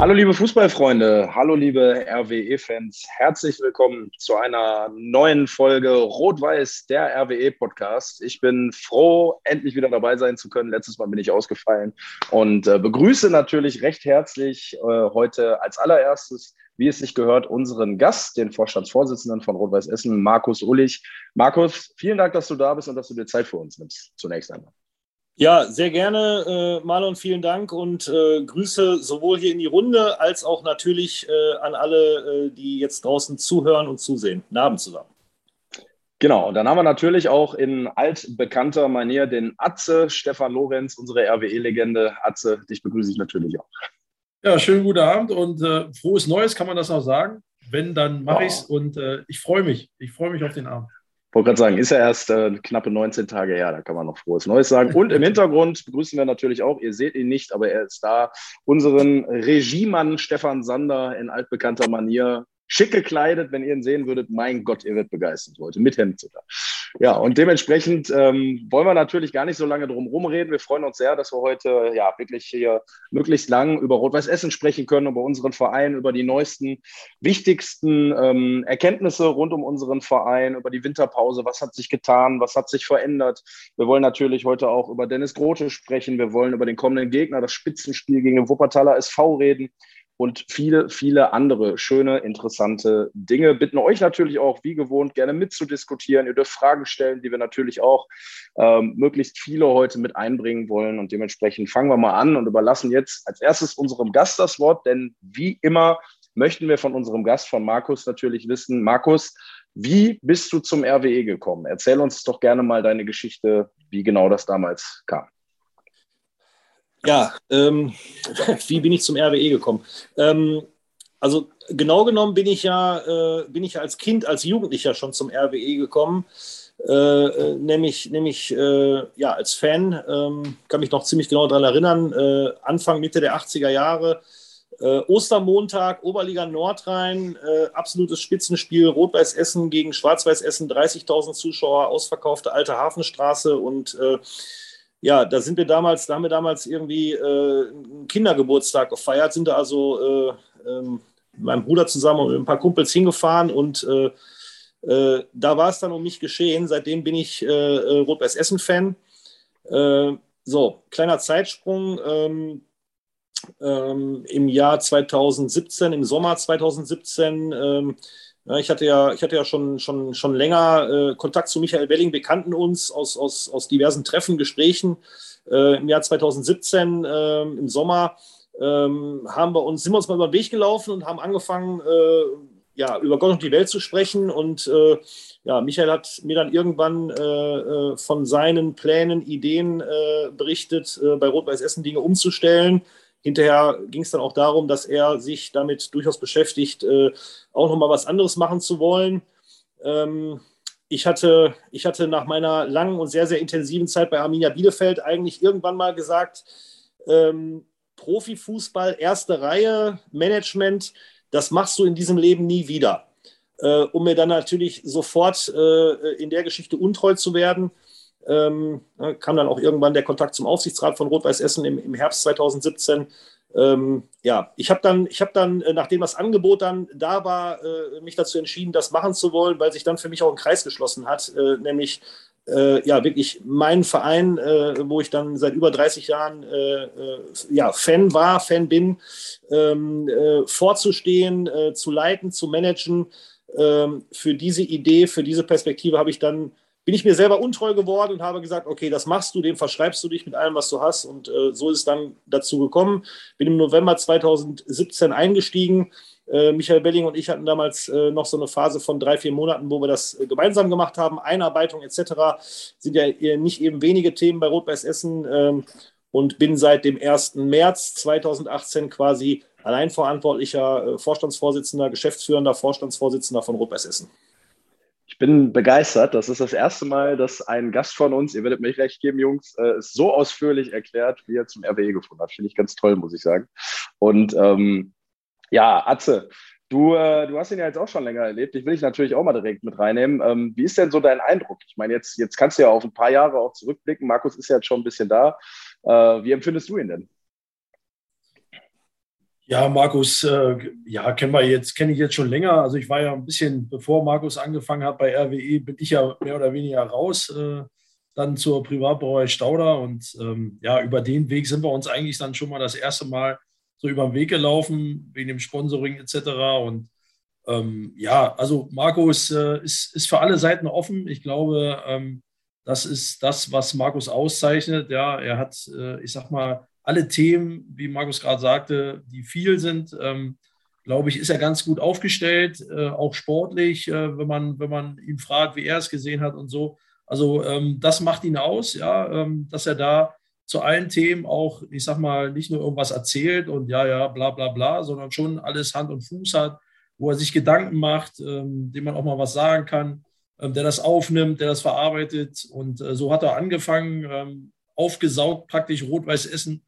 Hallo liebe Fußballfreunde, hallo liebe RWE-Fans, herzlich willkommen zu einer neuen Folge Rot-Weiß, der RWE-Podcast. Ich bin froh, endlich wieder dabei sein zu können. Letztes Mal bin ich ausgefallen und äh, begrüße natürlich recht herzlich äh, heute als allererstes, wie es sich gehört, unseren Gast, den Vorstandsvorsitzenden von Rot-Weiß Essen, Markus Ullich. Markus, vielen Dank, dass du da bist und dass du dir Zeit für uns nimmst, zunächst einmal. Ja, sehr gerne, äh, Marlon, vielen Dank und äh, Grüße sowohl hier in die Runde als auch natürlich äh, an alle, äh, die jetzt draußen zuhören und zusehen. Guten Abend zusammen. Genau, und dann haben wir natürlich auch in altbekannter Manier den Atze, Stefan Lorenz, unsere RWE-Legende. Atze, dich begrüße ich natürlich auch. Ja, schönen guten Abend und äh, frohes Neues, kann man das noch sagen? Wenn, dann mache wow. ich es und äh, ich freue mich. Ich freue mich auf den Abend wollte gerade sagen, ist ja erst äh, knappe 19 Tage her, da kann man noch frohes Neues sagen. Und im Hintergrund begrüßen wir natürlich auch, ihr seht ihn nicht, aber er ist da, unseren Regiemann Stefan Sander in altbekannter Manier schick gekleidet, wenn ihr ihn sehen würdet. Mein Gott, ihr werdet begeistert heute, mit Hemd sogar. Ja, und dementsprechend ähm, wollen wir natürlich gar nicht so lange drum rumreden. Wir freuen uns sehr, dass wir heute ja wirklich hier möglichst lang über Rot-Weiß Essen sprechen können, über unseren Verein, über die neuesten, wichtigsten ähm, Erkenntnisse rund um unseren Verein, über die Winterpause. Was hat sich getan? Was hat sich verändert? Wir wollen natürlich heute auch über Dennis Grote sprechen. Wir wollen über den kommenden Gegner, das Spitzenspiel gegen den Wuppertaler SV reden und viele, viele andere schöne, interessante Dinge. Bitten euch natürlich auch, wie gewohnt, gerne mitzudiskutieren. Ihr dürft Fragen stellen, die wir natürlich auch ähm, möglichst viele heute mit einbringen wollen. Und dementsprechend fangen wir mal an und überlassen jetzt als erstes unserem Gast das Wort, denn wie immer möchten wir von unserem Gast, von Markus, natürlich wissen, Markus, wie bist du zum RWE gekommen? Erzähl uns doch gerne mal deine Geschichte, wie genau das damals kam. Ja, ähm, wie bin ich zum RWE gekommen? Ähm, also genau genommen bin ich ja, äh, bin ich als Kind, als Jugendlicher schon zum RWE gekommen. Äh, äh, nämlich nämlich äh, ja, als Fan, ähm, kann mich noch ziemlich genau daran erinnern, äh, Anfang, Mitte der 80er Jahre, äh, Ostermontag, Oberliga Nordrhein, absolutes Spitzenspiel, Rot-Weiß Essen gegen Schwarz-Weiß Essen, 30.000 Zuschauer, ausverkaufte alte Hafenstraße und ja, da sind wir damals, da haben wir damals irgendwie äh, einen Kindergeburtstag gefeiert, sind da also äh, äh, mit meinem Bruder zusammen und mit ein paar Kumpels hingefahren und äh, äh, da war es dann um mich geschehen. Seitdem bin ich äh, Rot-Weiß Essen-Fan. so, kleiner Zeitsprung. Ähm, ähm, Im Jahr 2017, im Sommer 2017, ähm, ja, ich hatte ja, ich hatte ja schon, schon, schon länger äh, Kontakt zu Michael Welling, wir kannten uns aus, aus, aus diversen Treffen, Gesprächen. Äh, Im Jahr 2017, äh, im Sommer, ähm, haben wir uns, sind wir uns mal über den Weg gelaufen und haben angefangen, äh, ja, über Gott und die Welt zu sprechen. Und äh, ja, Michael hat mir dann irgendwann äh, von seinen Plänen, Ideen berichtet, bei Rot-Weiß Essen Dinge umzustellen Hinterher ging es dann auch darum, dass er sich damit durchaus beschäftigt, äh, auch nochmal was anderes machen zu wollen. Ähm, ich, hatte, ich hatte nach meiner langen und sehr, sehr intensiven Zeit bei Arminia Bielefeld eigentlich irgendwann mal gesagt, ähm, Profifußball, erste Reihe, Management, das machst du in diesem Leben nie wieder. Äh, um mir dann natürlich sofort äh, in der Geschichte untreu zu werden ähm, ne, kam dann auch irgendwann der Kontakt zum Aufsichtsrat von Rot-Weiß Essen im, im, Herbst 2017. Ähm, ja, ich habe dann, habe dann, äh, nachdem das Angebot dann da war, äh, mich dazu entschieden, das machen zu wollen, weil sich dann für mich auch ein Kreis geschlossen hat, äh, nämlich äh, ja wirklich meinen Verein, äh, wo ich dann seit über 30 Jahren äh, ja, Fan war, Fan bin, ähm, vorzustehen, zu leiten, zu managen. Ähm, für diese Idee, für diese Perspektive habe ich dann bin ich mir selber untreu geworden und habe gesagt, okay, das machst du, dem verschreibst du dich mit allem, was du hast. Und äh, so ist es dann dazu gekommen. Bin im November 2017 eingestiegen. Äh, Michael Belling und ich hatten damals äh, noch so eine Phase von drei, vier Monaten, wo wir das äh, gemeinsam gemacht haben. Einarbeitung etc. sind ja nicht eben wenige Themen bei Rot-Weiß Essen. Ähm, und bin seit dem 1. März 2018 quasi alleinverantwortlicher äh, Vorstandsvorsitzender, geschäftsführender Vorstandsvorsitzender von Rot-Weiß Essen. Ich bin begeistert. Das ist das erste Mal, dass ein Gast von uns, ihr werdet mich recht geben, Jungs, äh, es so ausführlich erklärt, wie er zum RWE gefunden hat. Finde ich ganz toll, muss ich sagen. Und ähm, ja, Atze, du, äh, du hast ihn ja jetzt auch schon länger erlebt. Ich will dich natürlich auch mal direkt mit reinnehmen. Ähm, wie ist denn so dein Eindruck? Ich meine, jetzt, jetzt kannst du ja auf ein paar Jahre auch zurückblicken. Markus ist ja jetzt schon ein bisschen da. Äh, wie empfindest du ihn denn? Ja, Markus, äh, ja, kennen wir jetzt, kenne ich jetzt schon länger. Also ich war ja ein bisschen, bevor Markus angefangen hat bei RWE, bin ich ja mehr oder weniger raus, äh, dann zur Privatbrauerei Stauder. Und ähm, ja, über den Weg sind wir uns eigentlich dann schon mal das erste Mal so über den Weg gelaufen, wegen dem Sponsoring etc. Und ähm, ja, also Markus äh, ist, ist für alle Seiten offen. Ich glaube, ähm, das ist das, was Markus auszeichnet. Ja, er hat, äh, ich sag mal, alle Themen, wie Markus gerade sagte, die viel sind, ähm, glaube ich, ist er ganz gut aufgestellt, äh, auch sportlich, äh, wenn, man, wenn man ihn fragt, wie er es gesehen hat und so. Also ähm, das macht ihn aus, ja, ähm, dass er da zu allen Themen auch, ich sag mal, nicht nur irgendwas erzählt und ja, ja, bla bla bla, sondern schon alles Hand und Fuß hat, wo er sich Gedanken macht, ähm, dem man auch mal was sagen kann, ähm, der das aufnimmt, der das verarbeitet. Und äh, so hat er angefangen, ähm, aufgesaugt praktisch Rot-Weiß Essen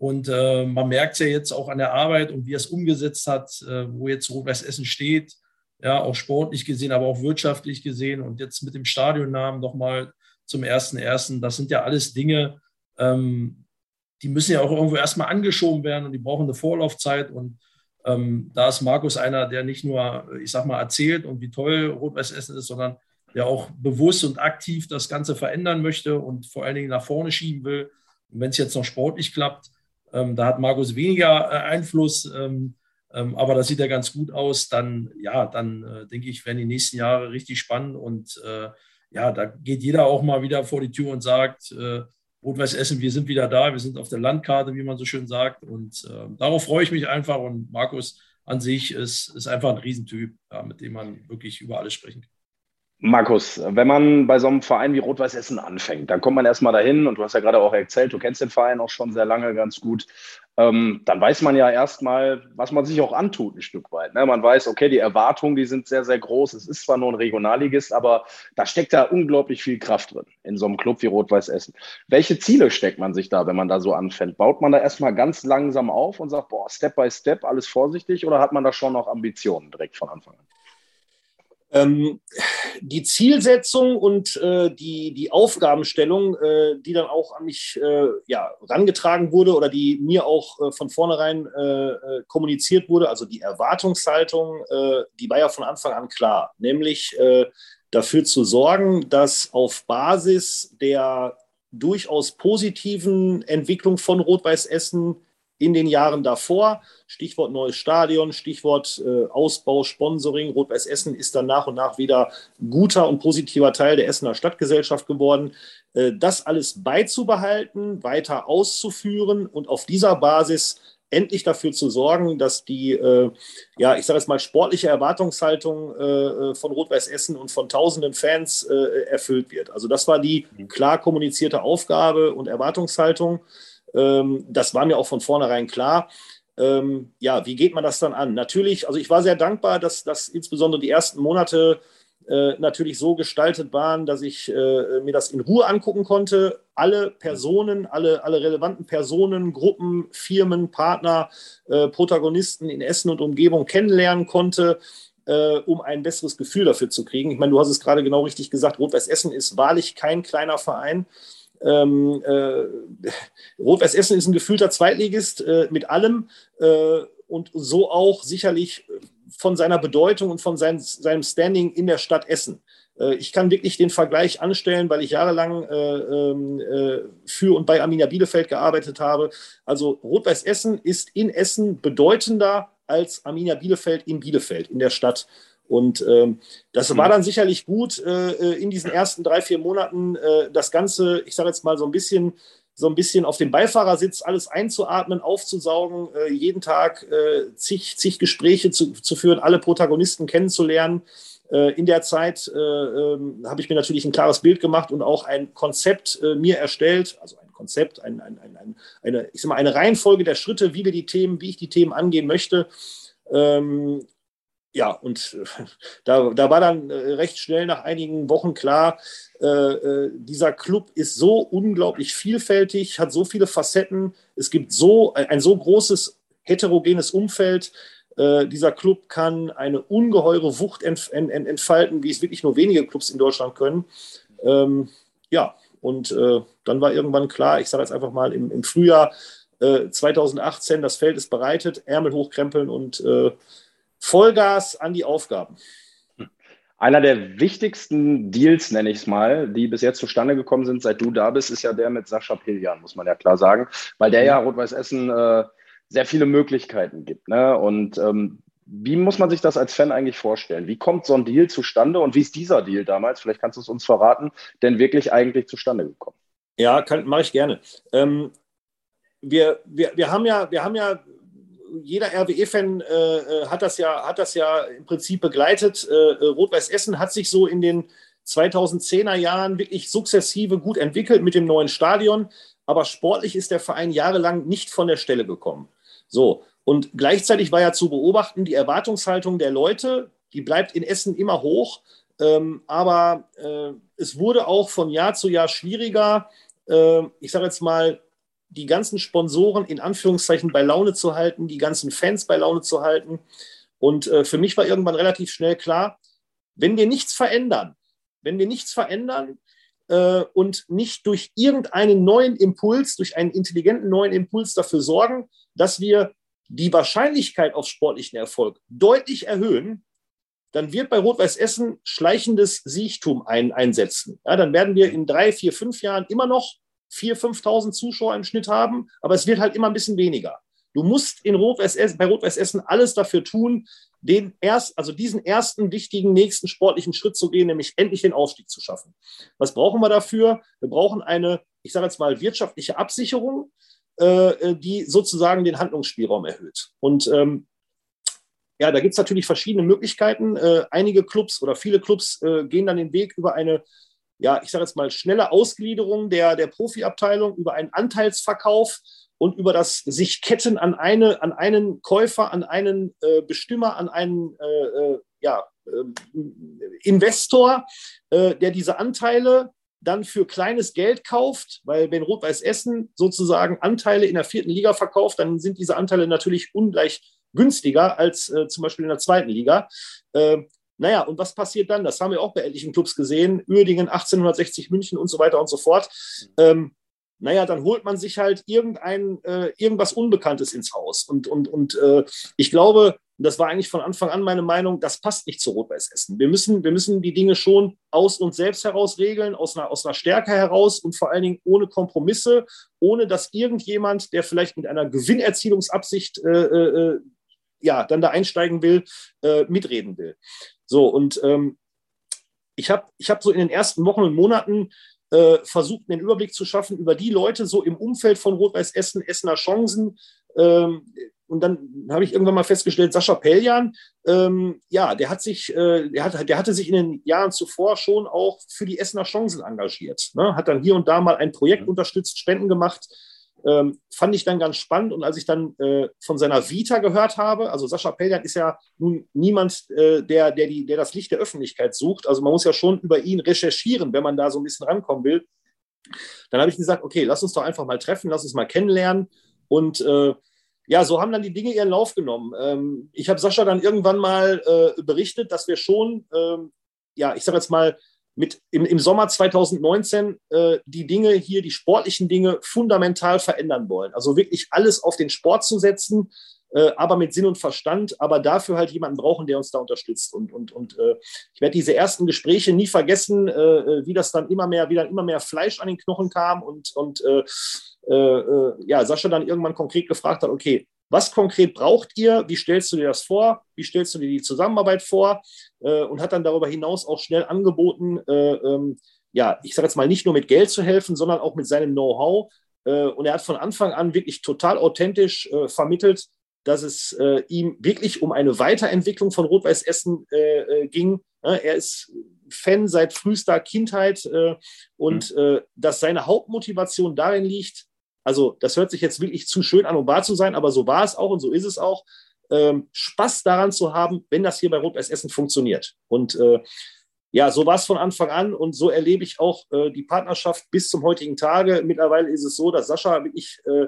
und äh, man merkt es ja jetzt auch an der Arbeit und wie er es umgesetzt hat, äh, wo jetzt Rot-Weiß Essen steht, ja, auch sportlich gesehen, aber auch wirtschaftlich gesehen und jetzt mit dem Stadionnamen nochmal zum ersten ersten. Das sind ja alles Dinge, ähm, die müssen ja auch irgendwo erstmal angeschoben werden und die brauchen eine Vorlaufzeit. Und ähm, da ist Markus einer, der nicht nur, ich sag mal, erzählt und wie toll Rot-Weiß Essen ist, sondern der auch bewusst und aktiv das Ganze verändern möchte und vor allen Dingen nach vorne schieben will. Und wenn es jetzt noch sportlich klappt, ähm, da hat Markus weniger äh, Einfluss, ähm, ähm, aber das sieht ja ganz gut aus. Dann, ja, dann äh, denke ich, werden die nächsten Jahre richtig spannend und äh, ja, da geht jeder auch mal wieder vor die Tür und sagt, äh, Rot-Weiß Essen, wir sind wieder da, wir sind auf der Landkarte, wie man so schön sagt. Und äh, darauf freue ich mich einfach. Und Markus an sich ist, ist einfach ein Riesentyp, ja, mit dem man wirklich über alles sprechen kann. Markus, wenn man bei so einem Verein wie Rot-Weiß Essen anfängt, dann kommt man erstmal dahin und du hast ja gerade auch erzählt, du kennst den Verein auch schon sehr lange ganz gut. Ähm, dann weiß man ja erstmal, was man sich auch antut, ein Stück weit. Ne? Man weiß, okay, die Erwartungen, die sind sehr, sehr groß. Es ist zwar nur ein Regionalligist, aber da steckt da unglaublich viel Kraft drin in so einem Club wie Rot-Weiß Essen. Welche Ziele steckt man sich da, wenn man da so anfängt? Baut man da erstmal ganz langsam auf und sagt, boah, Step by Step, alles vorsichtig, oder hat man da schon noch Ambitionen direkt von Anfang an? Ähm, die Zielsetzung und äh, die, die Aufgabenstellung, äh, die dann auch an mich äh, ja, rangetragen wurde oder die mir auch äh, von vornherein äh, äh, kommuniziert wurde, also die Erwartungshaltung, die war ja von Anfang an klar, nämlich dafür zu sorgen, dass auf Basis der durchaus positiven Entwicklung von Rot-Weiß Essen in den Jahren davor. Stichwort neues Stadion, Stichwort äh, Ausbau, Sponsoring. Rot-Weiß Essen ist dann nach und nach wieder guter und positiver Teil der Essener Stadtgesellschaft geworden. Äh, das alles beizubehalten, weiter auszuführen und auf dieser Basis endlich dafür zu sorgen, dass die, äh, ja, ich sage jetzt mal, sportliche Erwartungshaltung äh, äh von Rot-Weiß Essen und von tausenden Fans äh, erfüllt wird. Also das war die mhm. klar kommunizierte Aufgabe und Erwartungshaltung. Ähm, das war mir auch von vornherein klar. Ähm, ja, wie geht man das dann an? Natürlich, also ich war sehr dankbar, dass, dass insbesondere die ersten Monate äh, natürlich so gestaltet waren, dass ich äh, mir das in Ruhe angucken konnte. Alle Personen, alle, alle relevanten Personen, Gruppen, Firmen, Partner, äh, Protagonisten in Essen und Umgebung kennenlernen konnte äh, um ein besseres Gefühl dafür zu kriegen. Ich meine, du hast es gerade genau richtig gesagt, Rot-Weiß Essen ist wahrlich kein kleiner Verein. Ähm, äh, Rot-Weiß Essen ist ein gefühlter Zweitligist äh, mit allem äh, und so auch sicherlich von seiner Bedeutung und von sein, seinem Standing in der Stadt Essen. Äh, ich kann wirklich den Vergleich anstellen, weil ich jahrelang äh, ähm, äh, für und bei Arminia Bielefeld gearbeitet habe. Also Rot-Weiß Essen ist in Essen bedeutender als Arminia Bielefeld in Bielefeld, in der Stadt. Und ähm, das war mhm. dann sicherlich gut, äh, äh, in diesen ersten drei, vier Monaten äh, das Ganze, ich sage jetzt mal so ein bisschen, so ein bisschen auf dem Beifahrersitz alles einzuatmen, aufzusaugen, äh, jeden Tag äh, zig, zig Gespräche zu, zu führen, alle Protagonisten kennenzulernen. Äh, in der Zeit ähm, habe ich mir natürlich ein klares Bild gemacht und auch ein Konzept mir erstellt, also ein Konzept, ein, ein, ein, eine, ich sag mal, eine Reihenfolge der Schritte, wie wir die Themen, wie ich die Themen angehen möchte. Ähm, ja, und äh, da, da war dann äh, recht schnell nach einigen Wochen klar, äh, äh, dieser Club ist so unglaublich vielfältig, hat so viele Facetten, es gibt so ein so großes heterogenes Umfeld. Äh, dieser Club kann eine ungeheure Wucht ent, ent, entfalten, wie es wirklich nur wenige Clubs in Deutschland können. Ähm, ja, und äh, dann war irgendwann klar, ich sage jetzt einfach mal im, im Frühjahr Äh, 2018, das Feld ist bereitet, Ärmel hochkrempeln und Vollgas an die Aufgaben. Einer der wichtigsten Deals, nenne ich es mal, die bis jetzt zustande gekommen sind, seit du da bist, ist ja der mit Sascha Piljan, muss man ja klar sagen, weil der ja mhm. Rot-Weiß Essen äh, sehr viele Möglichkeiten gibt. Ne? Und ähm, wie muss man sich das als Fan eigentlich vorstellen? Wie kommt so ein Deal zustande und wie ist dieser Deal damals, vielleicht kannst du es uns verraten, denn wirklich eigentlich zustande gekommen? Ja, mache ich gerne. Ähm, wir, wir, wir, haben ja, wir haben ja, jeder RWE-Fan äh, äh, hat, das ja, hat das ja im Prinzip begleitet. Äh, äh Rot-Weiß Essen hat sich so in den 2010er Jahren wirklich sukzessive gut entwickelt mit dem neuen Stadion, aber sportlich ist der Verein jahrelang nicht von der Stelle gekommen. So, und gleichzeitig war ja zu beobachten, die Erwartungshaltung der Leute, die bleibt in Essen immer hoch. Ähm, aber äh, es wurde auch von Jahr zu Jahr schwieriger. Äh, ich sage jetzt mal, die ganzen Sponsoren in Anführungszeichen bei Laune zu halten, die ganzen Fans bei Laune zu halten. Und äh, für mich war irgendwann relativ schnell klar, wenn wir nichts verändern, wenn wir nichts verändern äh, und nicht durch irgendeinen neuen Impuls, durch einen intelligenten neuen Impuls dafür sorgen, dass wir die Wahrscheinlichkeit auf sportlichen Erfolg deutlich erhöhen, dann wird bei Rot-Weiß Essen schleichendes Siechtum ein, einsetzen. Ja, dann werden wir in drei, vier, fünf Jahren immer noch 4.000, 5.000 Zuschauer im Schnitt haben, aber es wird halt immer ein bisschen weniger. Du musst in Rot Essen, bei Rot-Weiß Essen alles dafür tun, den erst, also diesen ersten wichtigen nächsten sportlichen Schritt zu gehen, nämlich endlich den Aufstieg zu schaffen. Was brauchen wir dafür? Wir brauchen eine, ich sage jetzt mal, wirtschaftliche Absicherung. Äh, äh, die sozusagen den Handlungsspielraum erhöht. Und ähm, ja, da gibt es natürlich verschiedene Möglichkeiten. Äh, einige Clubs oder viele Clubs äh, gehen dann den Weg über eine, ja, ich sage jetzt mal, schnelle Ausgliederung der, der Profiabteilung, über einen Anteilsverkauf und über das sich Ketten an, eine, an einen Käufer, an einen äh, Bestimmer, an einen äh, ja, Investor, der diese Anteile dann für kleines Geld kauft, weil wenn Rot-Weiß Essen sozusagen Anteile in der vierten Liga verkauft, dann sind diese Anteile natürlich ungleich günstiger als äh, zum Beispiel in der zweiten Liga. Äh, naja, und was passiert dann? Das haben wir auch bei etlichen Clubs gesehen. Uerdingen, 1860 München und so weiter und so fort. Ähm, naja, dann holt man sich halt irgendein, äh, irgendwas Unbekanntes ins Haus. Und, und, und äh, ich glaube, das war eigentlich von Anfang an meine Meinung, das passt nicht zu Rot-Weiß Essen. Wir müssen, wir müssen die Dinge schon aus uns selbst heraus regeln, aus einer, aus einer Stärke heraus und vor allen Dingen ohne Kompromisse, ohne dass irgendjemand, der vielleicht mit einer Gewinnerzielungsabsicht äh, äh, ja, dann da einsteigen will, äh, mitreden will. So, und ähm, ich habe ich hab so in den ersten Wochen und Monaten äh, versucht, einen Überblick zu schaffen über die Leute so im Umfeld von Rot-Weiß Essen, Essener Chancen. Ähm, und dann habe ich irgendwann mal festgestellt, Sascha Peljan, ähm, ja, der hat sich, äh, der, hat, der hatte sich in den Jahren zuvor schon auch für die Essener Chancen engagiert. Ne? Hat dann hier und da mal ein Projekt mhm. unterstützt, Spenden gemacht. Ähm, fand ich dann ganz spannend. Und als ich dann äh, von seiner Vita gehört habe, also Sascha Peljan ist ja nun niemand, äh, der, der, die, der das Licht der Öffentlichkeit sucht. Also man muss ja schon über ihn recherchieren, wenn man da so ein bisschen rankommen will. Dann habe ich gesagt, okay, lass uns doch einfach mal treffen, lass uns mal kennenlernen. Und äh, ja, so haben dann die Dinge ihren Lauf genommen. Ähm, ich habe Sascha dann irgendwann mal äh, berichtet, dass wir schon, ähm, ja, ich sage jetzt mal, mit im, im Sommer 2019 äh, die Dinge hier, die sportlichen Dinge fundamental verändern wollen. Also wirklich alles auf den Sport zu setzen, äh, aber mit Sinn und Verstand, aber dafür halt jemanden brauchen, der uns da unterstützt. Und, und, und äh, ich werde diese ersten Gespräche nie vergessen, äh, äh, wie das dann immer mehr, wie dann immer mehr Fleisch an den Knochen kam und, und äh, ja, Sascha dann irgendwann konkret gefragt hat, okay, was konkret braucht ihr? Wie stellst du dir das vor? Wie stellst du dir die Zusammenarbeit vor? Äh, und hat dann darüber hinaus auch schnell angeboten, äh, ähm, ja, ich sage jetzt mal nicht nur mit Geld zu helfen, sondern auch mit seinem Know-how. Äh, und er hat von Anfang an wirklich total authentisch äh, vermittelt, dass es äh, ihm wirklich um eine Weiterentwicklung von Rot-Weiß Essen äh, ging. er ist Fan seit frühester Kindheit und mhm. dass seine Hauptmotivation darin liegt, also das hört sich jetzt wirklich zu schön an, um wahr zu sein, aber so war es auch und so ist es auch, ähm, Spaß daran zu haben, wenn das hier bei Rot-Weiß Essen funktioniert. Und äh, ja, so war es von Anfang an und so erlebe ich auch äh, die Partnerschaft bis zum heutigen Tage. Mittlerweile ist es so, dass Sascha wirklich äh,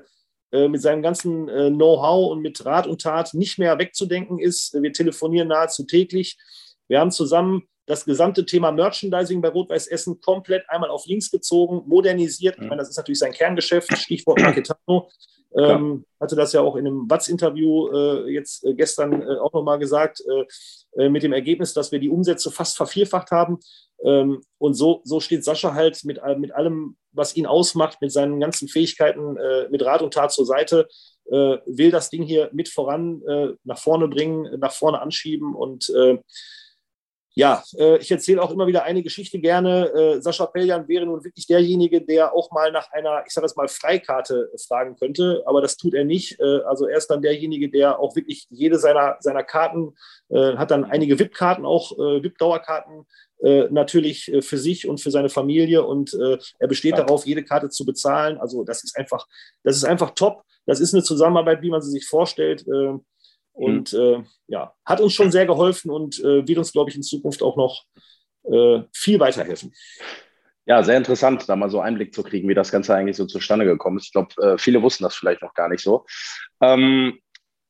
äh mit seinem ganzen äh, Know-how und mit Rat und Tat nicht mehr wegzudenken ist. Wir telefonieren nahezu täglich. Wir haben zusammen das gesamte Thema Merchandising bei Rot-Weiß Essen komplett einmal auf links gezogen, modernisiert. Ich meine, das ist natürlich sein Kerngeschäft, Stichwort Marketano. Ähm, hatte das ja auch in einem Watz-Interview äh, jetzt äh, gestern äh, auch nochmal gesagt, äh, äh, mit dem Ergebnis, dass wir die Umsätze fast vervierfacht haben. Ähm, und so, so steht Sascha halt mit, mit allem, was ihn ausmacht, mit seinen ganzen Fähigkeiten, äh, mit Rat und Tat zur Seite, will das Ding hier mit voran, nach vorne bringen, nach vorne anschieben und ja, äh, ich erzähle auch immer wieder eine Geschichte gerne. Äh, Sascha Peljan wäre nun wirklich derjenige, der auch mal nach einer, ich sage das mal, Freikarte fragen könnte, aber das tut er nicht. Äh, also er ist dann derjenige, der auch wirklich jede seiner, seiner Karten, äh, hat dann einige VIP-Karten, auch äh, VIP-Dauerkarten äh, natürlich für sich und für seine Familie und er besteht ja. darauf, jede Karte zu bezahlen. Also das ist einfach, das ist einfach top. Das ist eine Zusammenarbeit, wie man sie sich vorstellt. Und mhm. äh, ja, hat uns schon sehr geholfen und äh, wird uns, glaube ich, in Zukunft auch noch äh, viel weiterhelfen. Ja, sehr interessant, da mal so Einblick zu kriegen, wie das Ganze eigentlich so zustande gekommen ist. Ich glaube, äh, viele wussten das vielleicht noch gar nicht so. Ähm,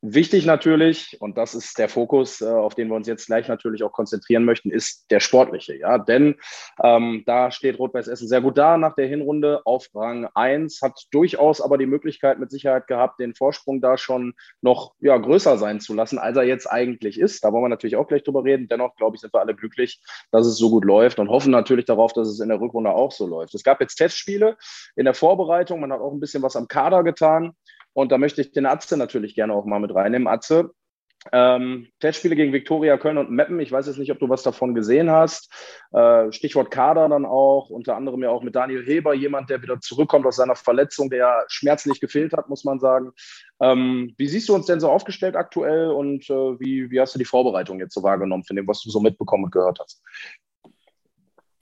Wichtig natürlich, und das ist der Fokus, äh, auf den wir uns jetzt gleich natürlich auch konzentrieren möchten, ist der sportliche. Ja, denn ähm, da steht Rot-Weiß Essen sehr gut da nach der Hinrunde auf Rang 1, hat durchaus aber die Möglichkeit mit Sicherheit gehabt, den Vorsprung da schon noch ja, größer sein zu lassen, als er jetzt eigentlich ist. Da wollen wir natürlich auch gleich drüber reden. Dennoch, glaube ich, sind wir alle glücklich, dass es so gut läuft und hoffen natürlich darauf, dass es in der Rückrunde auch so läuft. Es gab jetzt Testspiele in der Vorbereitung, man hat auch ein bisschen was am Kader getan. Und da möchte ich den Atze natürlich gerne auch mal mit reinnehmen. Atze, ähm, Testspiele gegen Viktoria Köln und Meppen. Ich weiß jetzt nicht, ob du was davon gesehen hast. Äh, Stichwort Kader dann auch. Unter anderem ja auch mit Daniel Heber, jemand, der wieder zurückkommt aus seiner Verletzung, der ja schmerzlich gefehlt hat, muss man sagen. Ähm, wie siehst du uns denn so aufgestellt aktuell und äh, wie, wie hast du die Vorbereitung jetzt so wahrgenommen von dem, was du so mitbekommen und gehört hast?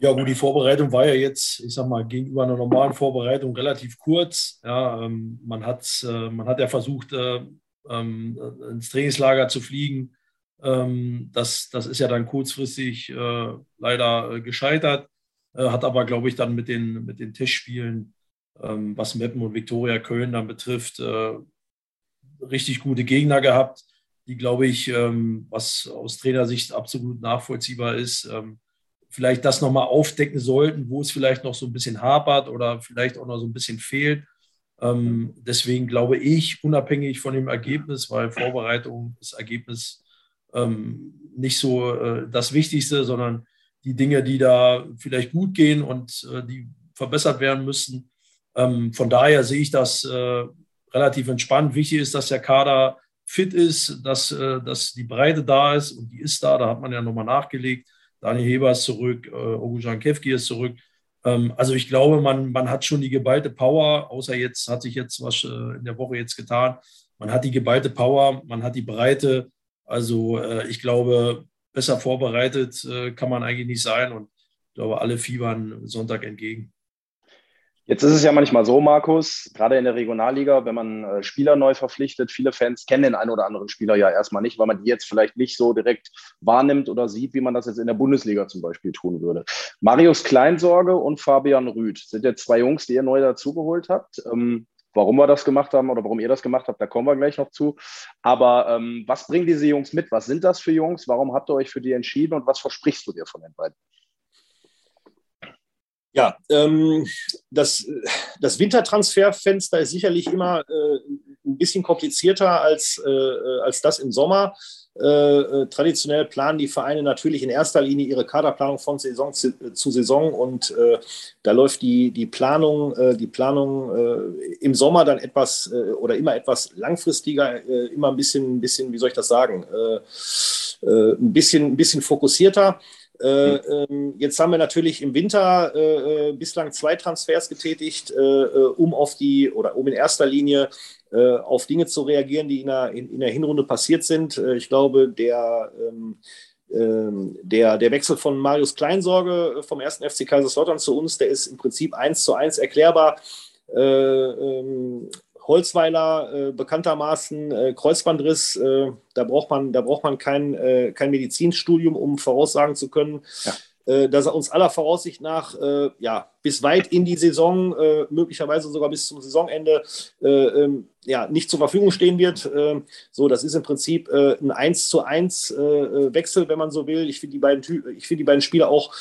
Ja, gut, die Vorbereitung war ja jetzt, ich sag mal, gegenüber einer normalen Vorbereitung relativ kurz. Ja, ähm, man, hat, äh, man hat ja versucht, äh, ähm, ins Trainingslager zu fliegen. Ähm, das, das ist ja dann kurzfristig äh, leider äh, gescheitert, äh, hat aber, glaube ich, dann mit den, mit den Testspielen, ähm, was Meppen und Viktoria Köln dann betrifft, äh, richtig gute Gegner gehabt, die, glaube ich, ähm, was aus Trainersicht absolut nachvollziehbar ist, ähm, vielleicht das nochmal aufdecken sollten, wo es vielleicht noch so ein bisschen hapert oder vielleicht auch noch so ein bisschen fehlt. Ähm, deswegen glaube ich, unabhängig von dem Ergebnis, weil Vorbereitung, das Ergebnis ähm, nicht so äh, das Wichtigste, sondern die Dinge, die da vielleicht gut gehen und äh, die verbessert werden müssen. Ähm, von daher sehe ich das äh, relativ entspannt. Wichtig ist, dass der Kader fit ist, dass, äh, dass die Breite da ist und die ist da. Da hat man ja nochmal nachgelegt Daniel Heber ist zurück, äh, Ogujan Kevki ist zurück. Ähm, also ich glaube, man, man hat schon die geballte Power, außer jetzt hat sich jetzt was äh, in der Woche jetzt getan. Man hat die geballte Power, man hat die Breite. Also äh, ich glaube, besser vorbereitet äh, kann man eigentlich nicht sein und ich glaube, alle fiebern Sonntag entgegen. Jetzt ist es ja manchmal so, Markus, gerade in der Regionalliga, wenn man äh, Spieler neu verpflichtet, viele Fans kennen den einen oder anderen Spieler ja erstmal nicht, weil man die jetzt vielleicht nicht so direkt wahrnimmt oder sieht, wie man das jetzt in der Bundesliga zum Beispiel tun würde. Marius Kleinsorge und Fabian Rüth sind jetzt zwei Jungs, die ihr neu dazugeholt habt. Ähm, warum wir das gemacht haben oder warum ihr das gemacht habt, da kommen wir gleich noch zu. Aber ähm, was bringen diese Jungs mit? Was sind das für Jungs? Warum habt ihr euch für die entschieden und was versprichst du dir von den beiden? Ja, ähm, das, das Wintertransferfenster ist sicherlich immer äh, ein bisschen komplizierter als, äh, als das im Sommer. Äh, äh traditionell planen die Vereine natürlich in erster Linie ihre Kaderplanung von Saison zu, Saison und äh, da läuft die, die Planung, äh, die Planung im Sommer dann etwas oder immer etwas langfristiger, immer ein bisschen, ein bisschen, wie soll ich das sagen, ein bisschen, ein bisschen fokussierter. Äh, ähm, jetzt haben wir natürlich im Winter äh, äh bislang zwei Transfers getätigt, äh, äh, um auf die oder um in erster Linie äh, auf Dinge zu reagieren, die in der, in, in der Hinrunde passiert sind. ich glaube, der, ähm, ähm, der, der Wechsel von Marius Kleinsorge vom ersten FC Kaiserslautern zu uns, der ist im Prinzip eins zu eins erklärbar. Holzweiler äh, bekanntermaßen äh, Kreuzbandriss, äh, da braucht man, da braucht man kein, äh, kein Medizinstudium, um voraussagen zu können, ja. äh, dass er uns aller Voraussicht nach äh, ja, bis weit in die Saison, äh, möglicherweise sogar bis zum Saisonende, äh, ähm, ja, nicht zur Verfügung stehen wird. So, das ist im Prinzip äh, ein 1 zu 1 äh, Wechsel, wenn man so will. Ich finde die, beiden, find die beiden Spieler auch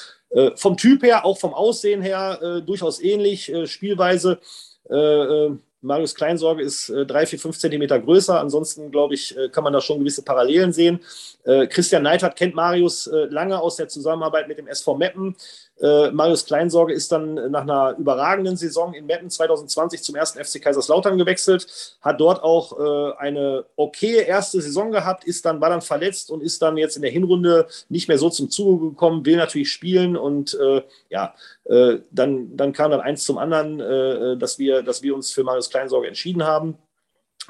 vom Typ her, auch vom Aussehen her durchaus ähnlich. Spielweise Marius Kleinsorge ist äh, drei, vier, fünf Zentimeter größer. Ansonsten, glaube ich, äh, kann man da schon gewisse Parallelen sehen. Äh, Christian Neidhardt kennt Marius äh, lange aus der Zusammenarbeit mit dem SV Meppen. Äh, Marius Kleinsorge ist dann nach einer überragenden Saison in Meppen 2020 zum ersten FC Kaiserslautern gewechselt, hat dort auch äh, eine okay erste Saison gehabt, ist dann, war dann verletzt und ist dann jetzt in der Hinrunde nicht mehr so zum Zuge gekommen, will natürlich spielen und ja, dann, dann kam dann eins zum anderen, dass, wir, dass wir uns für Marius Kleinsorge entschieden haben.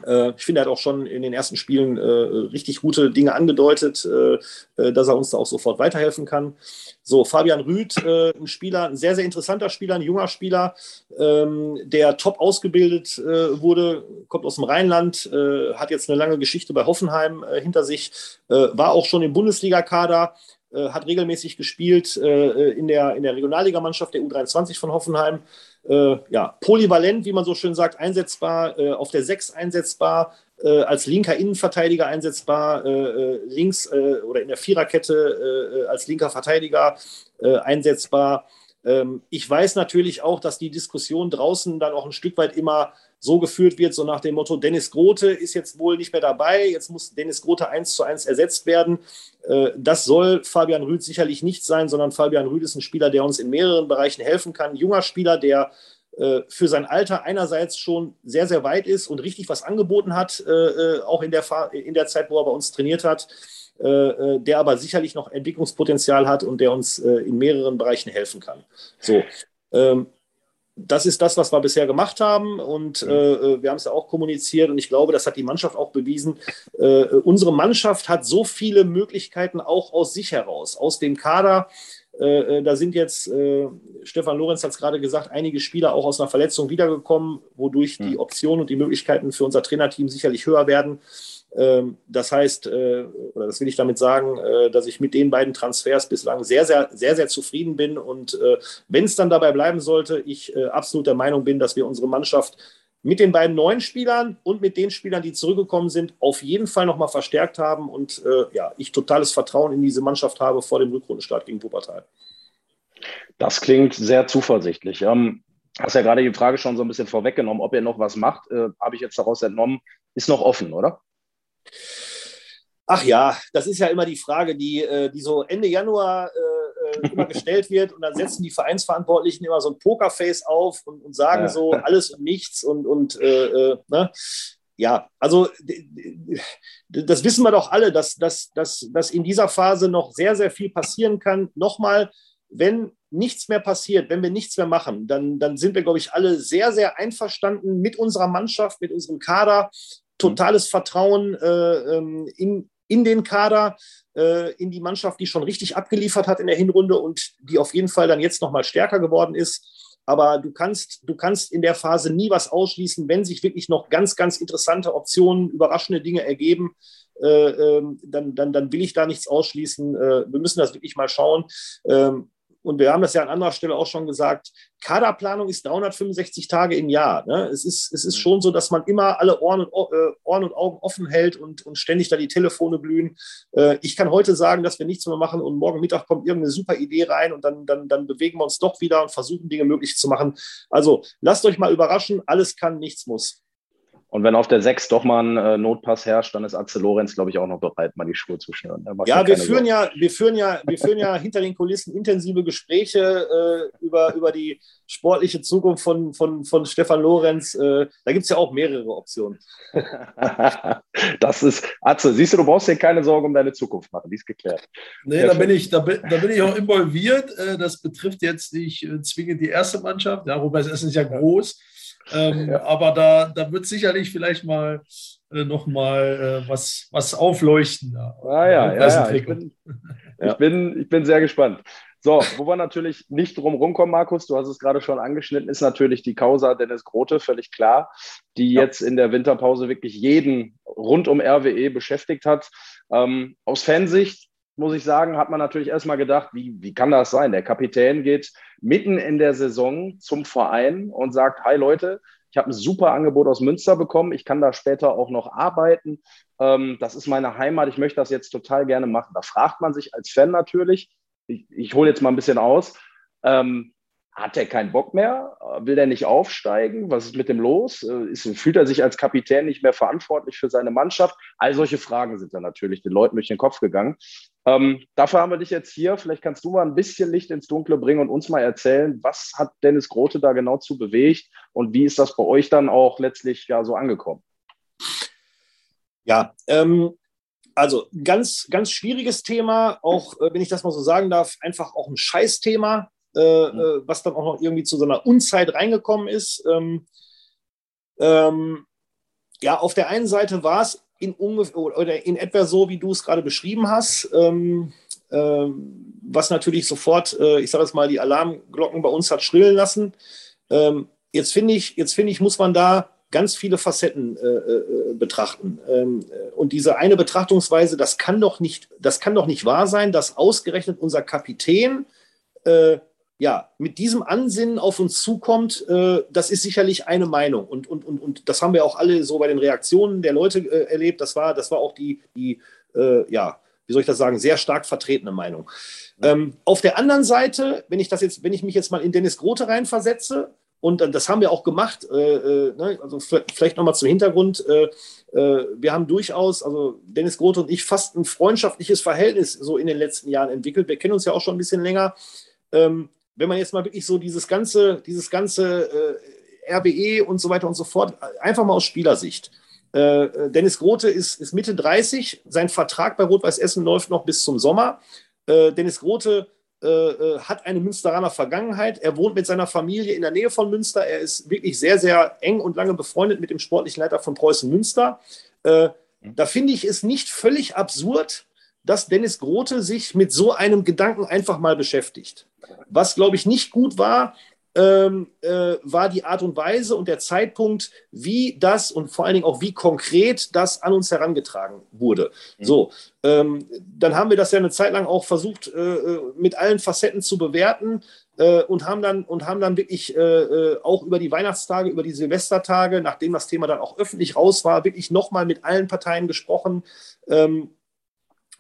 Äh, ich finde, er hat auch schon in den ersten Spielen äh, richtig gute Dinge angedeutet, äh, äh, dass er uns da auch sofort weiterhelfen kann. So, Fabian Rüth, äh, ein Spieler, ein sehr, sehr interessanter Spieler, ein junger Spieler, ähm, der top ausgebildet äh, wurde, kommt aus dem Rheinland, hat jetzt eine lange Geschichte bei Hoffenheim hinter sich, war auch schon im Bundesliga-Kader, hat regelmäßig gespielt in der, in der Regionalligamannschaft der U23 von Hoffenheim äh, ja, polyvalent, wie man so schön sagt, einsetzbar, äh, auf der 6 einsetzbar, äh, als linker Innenverteidiger einsetzbar, äh, äh, links äh, oder in der Viererkette als linker Verteidiger einsetzbar. Ähm, ich weiß natürlich auch, dass die Diskussion draußen dann auch ein Stück weit immer so geführt wird, so nach dem Motto, Dennis Grote ist jetzt wohl nicht mehr dabei, jetzt muss Dennis Grote eins zu eins ersetzt werden. Äh, das soll Fabian Rüd sicherlich nicht sein, sondern Fabian Rüd ist ein Spieler, der uns in mehreren Bereichen helfen kann. Ein junger Spieler, der äh, für sein Alter einerseits schon sehr, sehr weit ist und richtig was angeboten hat, äh, auch in der, in der Zeit, wo er bei uns trainiert hat, der aber sicherlich noch Entwicklungspotenzial hat und der uns in mehreren Bereichen helfen kann. So. Das ist das, was wir bisher gemacht haben und äh, äh, wir haben es ja auch kommuniziert und ich glaube, das hat die Mannschaft auch bewiesen. Äh, unsere Mannschaft hat so viele Möglichkeiten auch aus sich heraus, aus dem Kader. Äh, äh da sind jetzt, äh, Stefan Lorenz hat es gerade gesagt, einige Spieler auch aus einer Verletzung wiedergekommen, wodurch die Optionen und die Möglichkeiten für unser Trainerteam sicherlich höher werden. Ähm, das heißt, äh, oder das will ich damit sagen, äh, dass ich mit den beiden Transfers bislang sehr, sehr, sehr, sehr zufrieden bin. Und äh, wenn es dann dabei bleiben sollte, ich absolut der Meinung bin, dass wir unsere Mannschaft mit den beiden neuen Spielern und mit den Spielern, die zurückgekommen sind, auf jeden Fall nochmal verstärkt haben und ja, ich totales Vertrauen in diese Mannschaft habe vor dem Rückrundenstart gegen Wuppertal. Das klingt sehr zuversichtlich. Ähm, hast ja gerade die Frage schon so ein bisschen vorweggenommen, ob ihr noch was macht, äh, habe ich jetzt daraus entnommen, ist noch offen, oder? Ach ja, das ist ja immer die Frage, die, äh, die so Ende Januar äh, äh, immer gestellt wird und dann setzen die Vereinsverantwortlichen immer so ein Pokerface auf und, und sagen ja. so alles und nichts und, und äh, ne? ja, also das wissen wir doch alle, dass, dass, dass, dass in dieser Phase noch sehr, sehr viel passieren kann. Nochmal, wenn nichts mehr passiert, wenn wir nichts mehr machen, dann, dann sind wir, glaube ich, alle sehr, sehr einverstanden mit unserer Mannschaft, mit unserem Kader, totales Vertrauen äh, ähm, in, in den Kader, äh, in die Mannschaft, die schon richtig abgeliefert hat in der Hinrunde und die auf jeden Fall dann jetzt nochmal stärker geworden ist. Aber du kannst, du kannst in der Phase nie was ausschließen, wenn sich wirklich noch ganz, ganz interessante Optionen, überraschende Dinge ergeben. Äh, ähm, dann, dann, dann will ich da nichts ausschließen. Äh, wir müssen das wirklich mal schauen. Ähm, und wir haben das ja an anderer Stelle auch schon gesagt, Kaderplanung ist 365 Tage im Jahr. Ne? Es, ist, es ist mhm. schon so, dass man immer alle Ohren und, äh, Ohren und Augen offen hält und, und ständig da die Telefone blühen. Äh, ich kann heute sagen, dass wir nichts mehr machen und morgen Mittag kommt irgendeine super Idee rein und dann, dann, dann bewegen wir uns doch wieder und versuchen Dinge möglich zu machen. Also lasst euch mal überraschen, alles kann, nichts muss. Und wenn auf der 6 doch mal ein äh, Notpass herrscht, dann ist Axel Lorenz, glaube ich, auch noch bereit, mal die Schuhe zu schnüren. Ja, wir führen ja, wir führen ja, wir führen ja hinter den Kulissen intensive Gespräche äh, über, über die sportliche Zukunft von, von, von Stefan Lorenz. Äh, da gibt es ja auch mehrere Optionen. das ist, Atze, siehst du, du brauchst dir keine Sorgen um deine Zukunft machen, die ist geklärt. Nee, da bin, ich, da, bin, da bin ich auch involviert. Äh, das betrifft jetzt nicht äh, zwingend die erste Mannschaft. Ja, Robert Essen ist ja groß. Ähm, ja. Aber da, da wird sicherlich vielleicht mal äh, noch mal äh, was, was aufleuchten. Da. Ah, ja, ja, ja. Ich, bin, ich, bin, ich bin sehr gespannt. So, wo wir natürlich nicht drum rumkommen, Markus, du hast es gerade schon angeschnitten, ist natürlich die Causa Dennis Grote, völlig klar, die ja. jetzt in der Winterpause wirklich jeden rund um RWE beschäftigt hat. Ähm, aus Fansicht, muss ich sagen, hat man natürlich erstmal gedacht, wie, wie kann das sein? Der Kapitän geht mitten in der Saison zum Verein und sagt, hi Leute, ich habe ein super Angebot aus Münster bekommen, ich kann da später auch noch arbeiten. Ähm, das ist meine Heimat, ich möchte das jetzt total gerne machen. Da fragt man sich als Fan natürlich, ich, ich hole jetzt mal ein bisschen aus, ähm, hat er keinen Bock mehr? Will er nicht aufsteigen? Was ist mit dem los? Äh, ist, fühlt er sich als Kapitän nicht mehr verantwortlich für seine Mannschaft? All solche Fragen sind dann natürlich den Leuten durch den Kopf gegangen. Ähm, dafür haben wir dich jetzt hier. Vielleicht kannst du mal ein bisschen Licht ins Dunkle bringen und uns mal erzählen, was hat Dennis Grote da genau zu bewegt und wie ist das bei euch dann auch letztlich ja so angekommen? Ja, ähm, also ganz, ganz schwieriges Thema, auch äh, wenn ich das mal so sagen darf, einfach auch ein Scheißthema äh, äh, was dann auch noch irgendwie zu so einer Unzeit reingekommen ist. Ähm, ähm, ja, auf der einen Seite war es in ungefähr oder in etwa so, wie du es gerade beschrieben hast, ähm, ähm was natürlich sofort, äh, ich sage jetzt mal, die Alarmglocken bei uns hat schrillen lassen. Ähm, jetzt finde ich, jetzt finde ich, muss man da ganz viele Facetten äh, äh, betrachten. Ähm, und diese eine Betrachtungsweise, das kann doch nicht, das kann doch nicht wahr sein, dass ausgerechnet unser Kapitän äh, ja, mit diesem Ansinnen auf uns zukommt, äh, das ist sicherlich eine Meinung. Und, und, und, und das haben wir auch alle so bei den Reaktionen der Leute äh, erlebt. Das war, das war auch die, die äh, ja, wie soll ich das sagen, sehr stark vertretene Meinung. Ähm, auf der anderen Seite, wenn ich das jetzt, wenn ich mich jetzt mal in Dennis Grote reinversetze, und das haben wir auch gemacht, äh, äh, ne? also vielleicht nochmal zum Hintergrund, äh, wir haben durchaus, also Dennis Grote und ich, fast ein freundschaftliches Verhältnis so in den letzten Jahren entwickelt. Wir kennen uns ja auch schon ein bisschen länger. Ähm, wenn man jetzt mal wirklich so dieses ganze, dieses ganze äh, RWE und so weiter und so fort, einfach mal aus Spielersicht. Äh, Dennis Grote ist, ist Mitte 30, sein Vertrag bei Rot-Weiß Essen läuft noch bis zum Sommer. Äh, Dennis Grote äh, äh, hat eine Münsteraner Vergangenheit. Er wohnt mit seiner Familie in der Nähe von Münster. Er ist wirklich sehr, sehr eng und lange befreundet mit dem sportlichen Leiter von Preußen Münster. Äh, da finde ich es nicht völlig absurd, dass Dennis Grote sich mit so einem Gedanken einfach mal beschäftigt. Was, glaube ich, nicht gut war, ähm, äh, war die Art und Weise und der Zeitpunkt, wie das und vor allen Dingen auch wie konkret das an uns herangetragen wurde. Mhm. So, ähm, dann haben wir das ja eine Zeit lang auch versucht, äh, äh mit allen Facetten zu bewerten äh, und haben dann und haben dann wirklich äh, äh, auch über die Weihnachtstage, über die Silvestertage, nachdem das Thema dann auch öffentlich raus war, wirklich nochmal mit allen Parteien gesprochen. Ähm,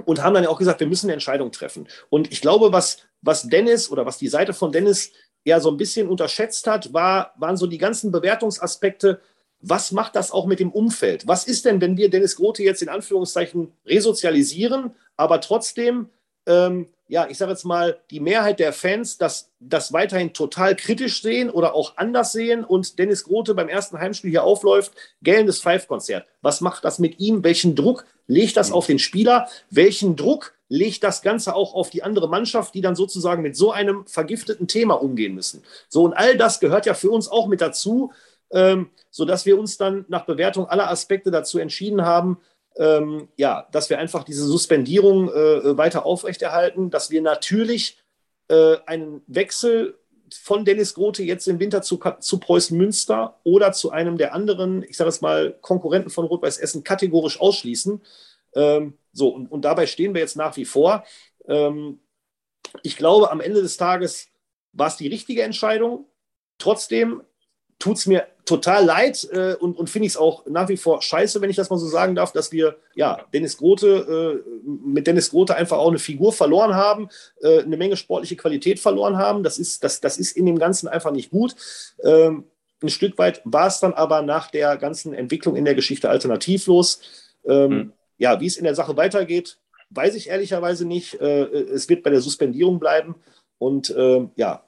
und haben dann ja auch gesagt, wir müssen eine Entscheidung treffen. Und ich glaube, was, was Dennis oder was die Seite von Dennis ja so ein bisschen unterschätzt hat, war, waren so die ganzen Bewertungsaspekte. Was macht das auch mit dem Umfeld? Was ist denn, wenn wir Dennis Grote jetzt in Anführungszeichen resozialisieren, aber trotzdem ähm, ja, ich sage jetzt mal, die Mehrheit der Fans das, das weiterhin total kritisch sehen oder auch anders sehen und Dennis Grote beim ersten Heimspiel hier aufläuft, gellendes Five-Konzert. Was macht das mit ihm? Welchen Druck legt das auf den Spieler? Welchen Druck legt das Ganze auch auf die andere Mannschaft, die dann sozusagen mit so einem vergifteten Thema umgehen müssen? So, und all das gehört ja für uns auch mit dazu, ähm, sodass wir uns dann nach Bewertung aller Aspekte dazu entschieden haben, ähm, ja, dass wir einfach diese Suspendierung äh, weiter aufrechterhalten, dass wir natürlich äh, einen Wechsel von Dennis Grote jetzt im Winter zu, zu Preußen Münster oder zu einem der anderen, ich sage es mal, Konkurrenten von Rot-Weiß Essen kategorisch ausschließen. Ähm, so, und, und, dabei stehen wir jetzt nach wie vor. Ähm, ich glaube, am Ende des Tages war es die richtige Entscheidung. Trotzdem tut es mir total leid äh, und, und finde ich es auch nach wie vor scheiße, wenn ich das mal so sagen darf, dass wir ja Dennis Grote äh, mit Dennis Grote einfach auch eine Figur verloren haben, äh, eine Menge sportliche Qualität verloren haben. Das ist, das, das ist in dem Ganzen einfach nicht gut. Ähm, ein Stück weit war es dann aber nach der ganzen Entwicklung in der Geschichte alternativlos. Ähm, mhm. Ja, wie es in der Sache weitergeht, weiß ich ehrlicherweise nicht. Äh, es wird bei der Suspendierung bleiben. Und ähm, ja,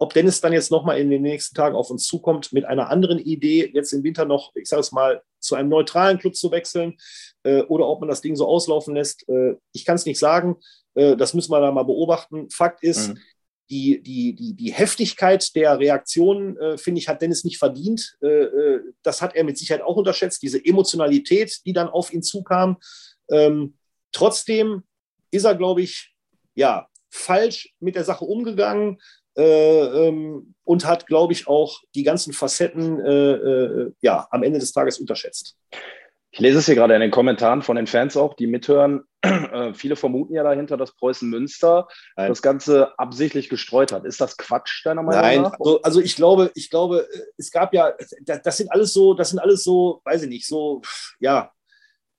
ob Dennis dann jetzt nochmal in den nächsten Tagen auf uns zukommt mit einer anderen Idee, jetzt im Winter noch, ich sage es mal, zu einem neutralen Club zu wechseln äh, oder ob man das Ding so auslaufen lässt, äh, ich kann es nicht sagen. Äh, das müssen wir da mal beobachten. Fakt ist, mhm. die, die, die, die Heftigkeit der Reaktionen, äh, finde ich, hat Dennis nicht verdient. Äh, äh, das hat er mit Sicherheit auch unterschätzt, diese Emotionalität, die dann auf ihn zukam. Ähm, trotzdem ist er, glaube ich, ja, falsch mit der Sache umgegangen. Äh, ähm, und hat, glaube ich, auch die ganzen Facetten äh, äh, ja, am Ende des Tages unterschätzt. Ich lese es hier gerade in den Kommentaren von den Fans auch, die mithören. Äh, viele vermuten ja dahinter, dass Preußen Münster Nein. das Ganze absichtlich gestreut hat. Ist das Quatsch deiner Meinung Nein, nach? Also, also ich glaube, ich glaube, es gab ja, das sind alles so, das sind alles so, weiß ich nicht, so, ja,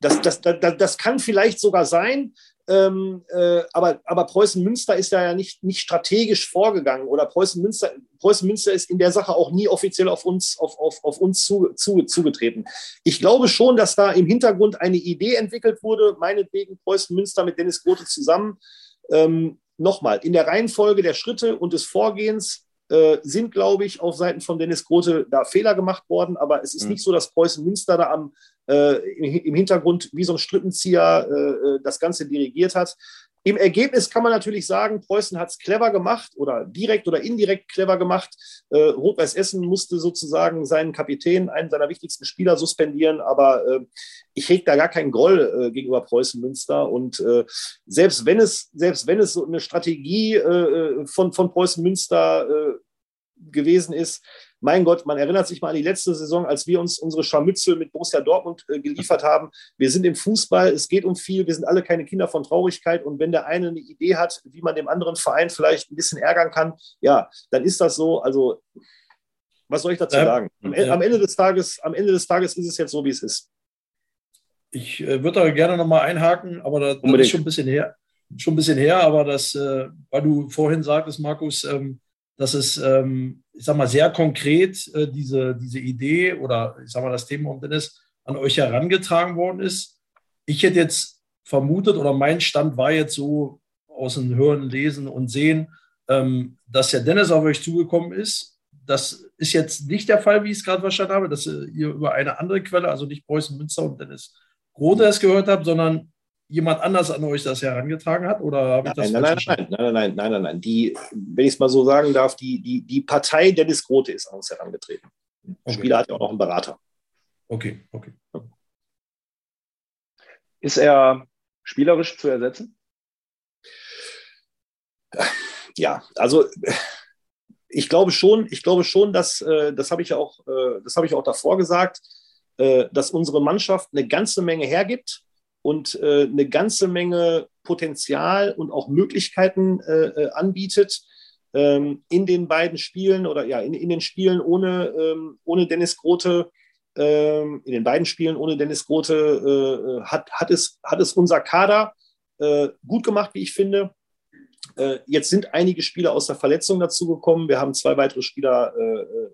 das, das, das, das kann vielleicht sogar sein, ähm, äh, aber, aber Preußen-Münster ist ja nicht, nicht strategisch vorgegangen oder Preußen-Münster Preußen Münster ist in der Sache auch nie offiziell auf uns, auf, auf, auf uns zu, zu, zugetreten. Ich glaube schon, dass da im Hintergrund eine Idee entwickelt wurde, meinetwegen Preußen Münster mit Dennis Grote zusammen. Ähm, Nochmal, in der Reihenfolge der Schritte und des Vorgehens äh, sind, glaube ich, auf Seiten von Dennis Grote da Fehler gemacht worden, aber es ist mhm. nicht so, dass Preußen Münster da am, im, Hintergrund wie so ein Strippenzieher äh, äh, das Ganze dirigiert hat. Im Ergebnis kann man natürlich sagen, Preußen hat es clever gemacht oder direkt oder indirekt clever gemacht. Äh, Rot-Weiß Essen musste sozusagen seinen Kapitän, einen seiner wichtigsten Spieler, suspendieren, aber äh, ich hege da gar keinen Groll äh, gegenüber Preußen Münster. Und äh, selbst wenn es, selbst wenn es so eine Strategie äh, von, von Preußen Münster äh, gewesen ist, mein Gott, man erinnert sich mal an die letzte Saison, als wir uns unsere Scharmützel mit Borussia Dortmund äh, geliefert haben. Wir sind im Fußball, es geht um viel, wir sind alle keine Kinder von Traurigkeit. Und wenn der eine eine Idee hat, wie man dem anderen Verein vielleicht ein bisschen ärgern kann, ja, dann ist das so. Also, was soll ich dazu ja, sagen? Am, ja. am, Ende des Tages, am Ende des Tages ist es jetzt so, wie es ist. Ich äh, würde da gerne nochmal einhaken, aber das, das, ist schon ein bisschen her. Schon ein bisschen her, aber das, äh, weil du vorhin sagtest, Markus, ähm, dass es, ähm, ich sag mal, sehr konkret äh, diese, diese Idee oder ich sag mal, das Thema um Dennis an euch herangetragen worden ist. Ich hätte jetzt vermutet oder mein Stand war jetzt so aus dem Hören, Lesen und Sehen, ähm, dass der Dennis auf euch zugekommen ist. Das ist jetzt nicht der Fall, wie ich es gerade verstanden habe, dass ihr über eine andere Quelle, also nicht Preußen Münster und Dennis Grote es gehört habt, sondern jemand anders an euch das herangetragen hat? Oder habe ich das nein, nein, nein, nein, nein, nein, nein, nein. Die, wenn ich es mal so sagen darf, die, die, die Partei Dennis Grote ist an uns herangetreten. Der okay. Spieler hat ja auch noch einen Berater. Okay, okay. Ist er spielerisch zu ersetzen? Ja, also ich glaube schon, ich glaube schon, dass äh, das habe ich auch, äh, das habe ich auch davor gesagt, äh, dass unsere Mannschaft eine ganze Menge hergibt und äh, eine ganze Menge Potenzial und auch Möglichkeiten äh, äh, anbietet ähm, in den beiden Spielen oder ja, in, in den Spielen ohne, ähm, ohne Dennis Grote, ähm, in den beiden Spielen ohne Dennis Grote äh, hat, hat, es, hat es unser Kader äh, gut gemacht, wie ich finde. Äh, jetzt sind einige Spieler aus der Verletzung dazugekommen. Wir haben zwei weitere Spieler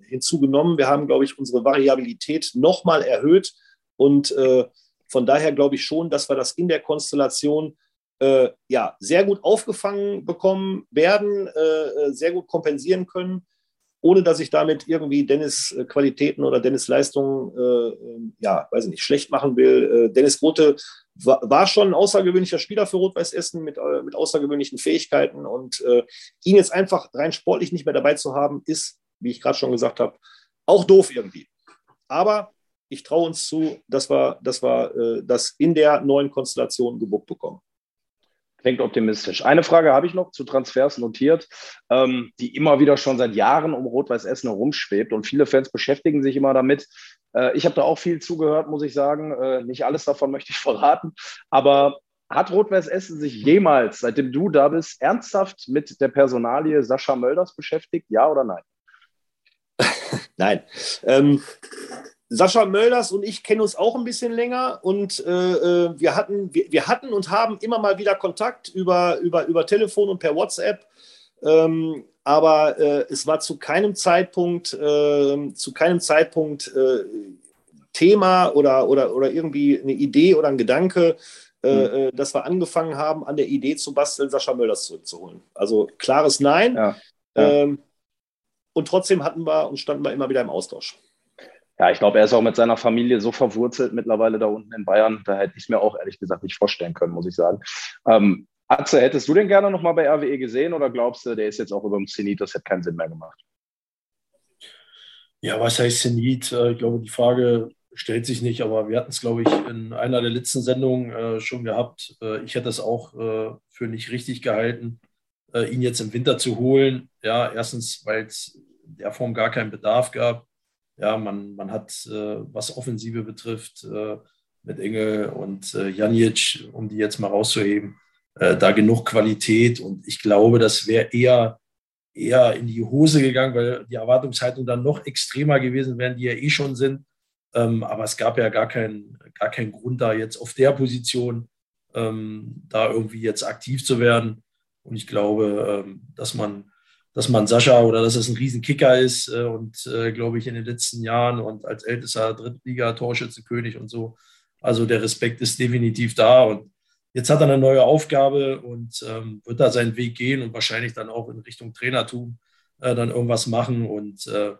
hinzugenommen. Wir haben, glaube ich, unsere Variabilität nochmal erhöht und von daher glaube ich schon, dass wir das in der Konstellation äh, ja, sehr gut aufgefangen bekommen werden, äh, äh sehr gut kompensieren können, ohne dass ich damit irgendwie Dennis äh, Qualitäten oder Dennis Leistungen, äh, ähm, ja, weiß ich nicht, schlecht machen will. Äh, Dennis Grote war, war, schon ein außergewöhnlicher Spieler für Rot-Weiß Essen mit, mit außergewöhnlichen Fähigkeiten und ihn jetzt einfach rein sportlich nicht mehr dabei zu haben, ist, wie ich gerade schon gesagt habe, auch doof irgendwie. Aber ich traue uns zu, dass wir, dass wir äh, das in der neuen Konstellation gebuckt bekommen. Klingt optimistisch. Eine Frage habe ich noch zu Transfers notiert, ähm, die immer wieder schon seit Jahren um Rot-Weiß Essen herumschwebt und viele Fans beschäftigen sich immer damit. Äh, ich habe da auch viel zugehört, muss ich sagen. Äh, nicht alles davon möchte ich verraten, aber hat Rot-Weiß Essen sich jemals, seitdem du da bist, ernsthaft mit der Personalie Sascha Mölders beschäftigt? Ja oder nein? nein. Ähm, Sascha Mölders und ich kennen uns auch ein bisschen länger und äh, äh, wir, hatten, wir, wir, hatten und haben immer mal wieder Kontakt über, über, über Telefon und per WhatsApp. Ähm, aber äh, es war zu keinem Zeitpunkt, äh, zu keinem Zeitpunkt äh, Thema oder, oder, oder irgendwie eine Idee oder ein Gedanke, mhm. dass wir angefangen haben, an der Idee zu basteln, Sascha Mölders zurückzuholen. Also klares Nein. Ja. Ja. Ähm, und trotzdem hatten wir und standen wir immer wieder im Austausch. Ja, ich glaube, er ist auch mit seiner Familie so verwurzelt mittlerweile da unten in Bayern. Da hätte ich mir auch ehrlich gesagt nicht vorstellen können, muss ich sagen. Ähm, Atze, hättest du den gerne nochmal bei RWE gesehen oder glaubst du, der ist jetzt auch über dem Zenit, das hätte keinen Sinn mehr gemacht? Ja, was heißt Zenit? Äh, ich glaube, die Frage stellt sich nicht, aber wir hatten es, glaube ich, in einer der letzten Sendungen äh, schon gehabt. Äh, ich hätte es auch für nicht richtig gehalten, ihn jetzt im Winter zu holen. Ja, erstens, weil es in der Form gar keinen Bedarf gab. Ja, man, man hat, äh, was Offensive betrifft, äh, mit Engel und äh, Janic, um die jetzt mal rauszuheben, äh, da genug Qualität. Und ich glaube, das wäre eher, eher in die Hose gegangen, weil die Erwartungshaltung dann noch extremer gewesen wären, die ja eh schon sind. Ähm, aber es gab ja gar keinen gar keinen Grund, da jetzt auf der Position ähm, da irgendwie jetzt aktiv zu werden. Und ich glaube, ähm, dass man dass man Sascha oder dass es ein Riesenkicker ist äh, und äh, glaube ich in den letzten Jahren und als ältester Drittliga-Torschützenkönig und so. Also der Respekt ist definitiv da und jetzt hat er eine neue Aufgabe und ähm, wird da seinen Weg gehen und wahrscheinlich dann auch in Richtung Trainertum äh, dann irgendwas machen. Und äh,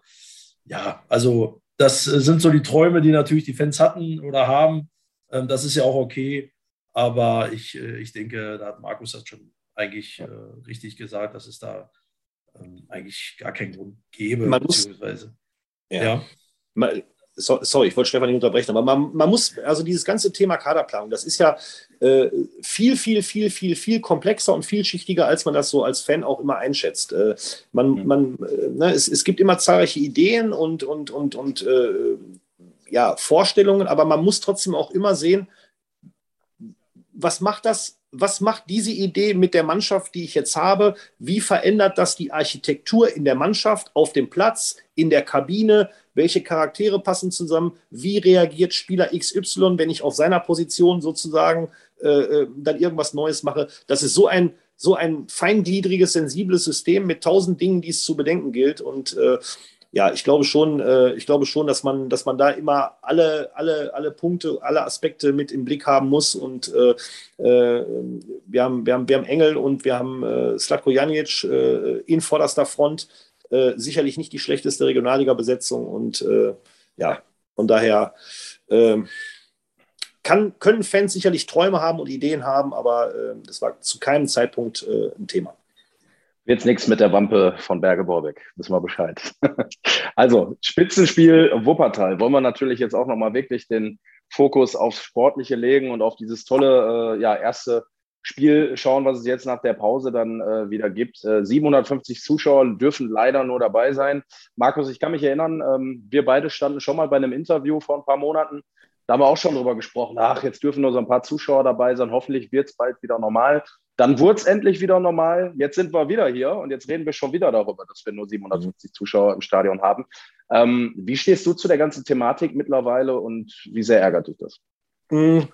ja, also das sind so die Träume, die natürlich die Fans hatten oder haben. Ähm, das ist ja auch okay. Aber ich, äh, ich denke, da hat Markus das schon eigentlich äh, richtig gesagt, dass es da ähm, eigentlich gar keinen Grund gäbe. Man muss, ja. ja. Man, sorry, ich wollte Stefan nicht unterbrechen, aber man, man, muss, also dieses ganze Thema Kaderplanung, das ist ja äh, viel, viel, viel, viel, viel komplexer und vielschichtiger, als man das so als Fan auch immer einschätzt. Äh, man, mhm. man, äh, ne, es, es gibt immer zahlreiche Ideen und, und, und, und äh, ja, Vorstellungen, aber man muss trotzdem auch immer sehen, was macht das was macht diese Idee mit der Mannschaft, die ich jetzt habe? Wie verändert das die Architektur in der Mannschaft, auf dem Platz, in der Kabine? Welche Charaktere passen zusammen? Wie reagiert Spieler XY, wenn ich auf seiner Position sozusagen äh, äh, dann irgendwas Neues mache? Das ist so ein, so ein feingliedriges, sensibles System mit tausend Dingen, die es zu bedenken gilt. Und äh, ja, ich glaube schon, äh, ich glaube schon, dass man, dass man da immer alle, alle, alle Punkte, alle Aspekte mit im Blick haben muss. Und äh, äh, wir, haben, wir, haben, wir haben Engel und wir haben äh, Slatko Janic äh, in vorderster Front. Äh, sicherlich nicht die schlechteste Regionalliga-Besetzung. Und äh, ja, von daher kann, können Fans sicherlich Träume haben und Ideen haben, aber das war zu keinem Zeitpunkt ein Thema. Jetzt nichts mit der Wampe von Berge Borbeck. Wissen wir Bescheid. also, Spitzenspiel Wuppertal. Wollen wir natürlich jetzt auch nochmal wirklich den Fokus aufs Sportliche legen und auf dieses tolle, äh, ja, erste Spiel schauen, was es jetzt nach der Pause dann äh, wieder gibt. Äh, 750 Zuschauer dürfen leider nur dabei sein. Markus, ich kann mich erinnern, ähm, wir beide standen schon mal bei einem Interview vor ein paar Monaten. Da haben wir auch schon drüber gesprochen. Ach, jetzt dürfen nur so ein paar Zuschauer dabei sein. Hoffentlich wird es bald wieder normal. Dann wurde es endlich wieder normal. Jetzt sind wir wieder hier und jetzt reden wir schon wieder darüber, dass wir nur 750 Zuschauer im Stadion haben. Ähm, wie stehst du zu der ganzen Thematik mittlerweile und wie sehr ärgert dich das? Hm.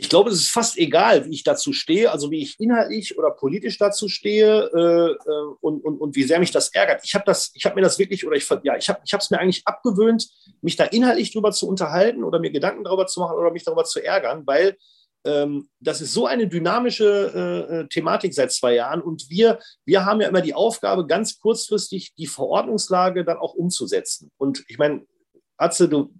Ich glaube, es ist fast egal, wie ich dazu stehe, also wie ich inhaltlich oder politisch dazu stehe äh, äh und, und, und wie sehr mich das ärgert. Ich habe das, ich habe mir das wirklich oder ich ja, ich habe, ich habe es mir eigentlich abgewöhnt, mich da inhaltlich drüber zu unterhalten oder mir Gedanken darüber zu machen oder mich darüber zu ärgern, weil ähm, das ist so eine dynamische äh, äh, Thematik seit zwei Jahren und wir, wir haben ja immer die Aufgabe, ganz kurzfristig die Verordnungslage dann auch umzusetzen. Und ich meine, Atze, du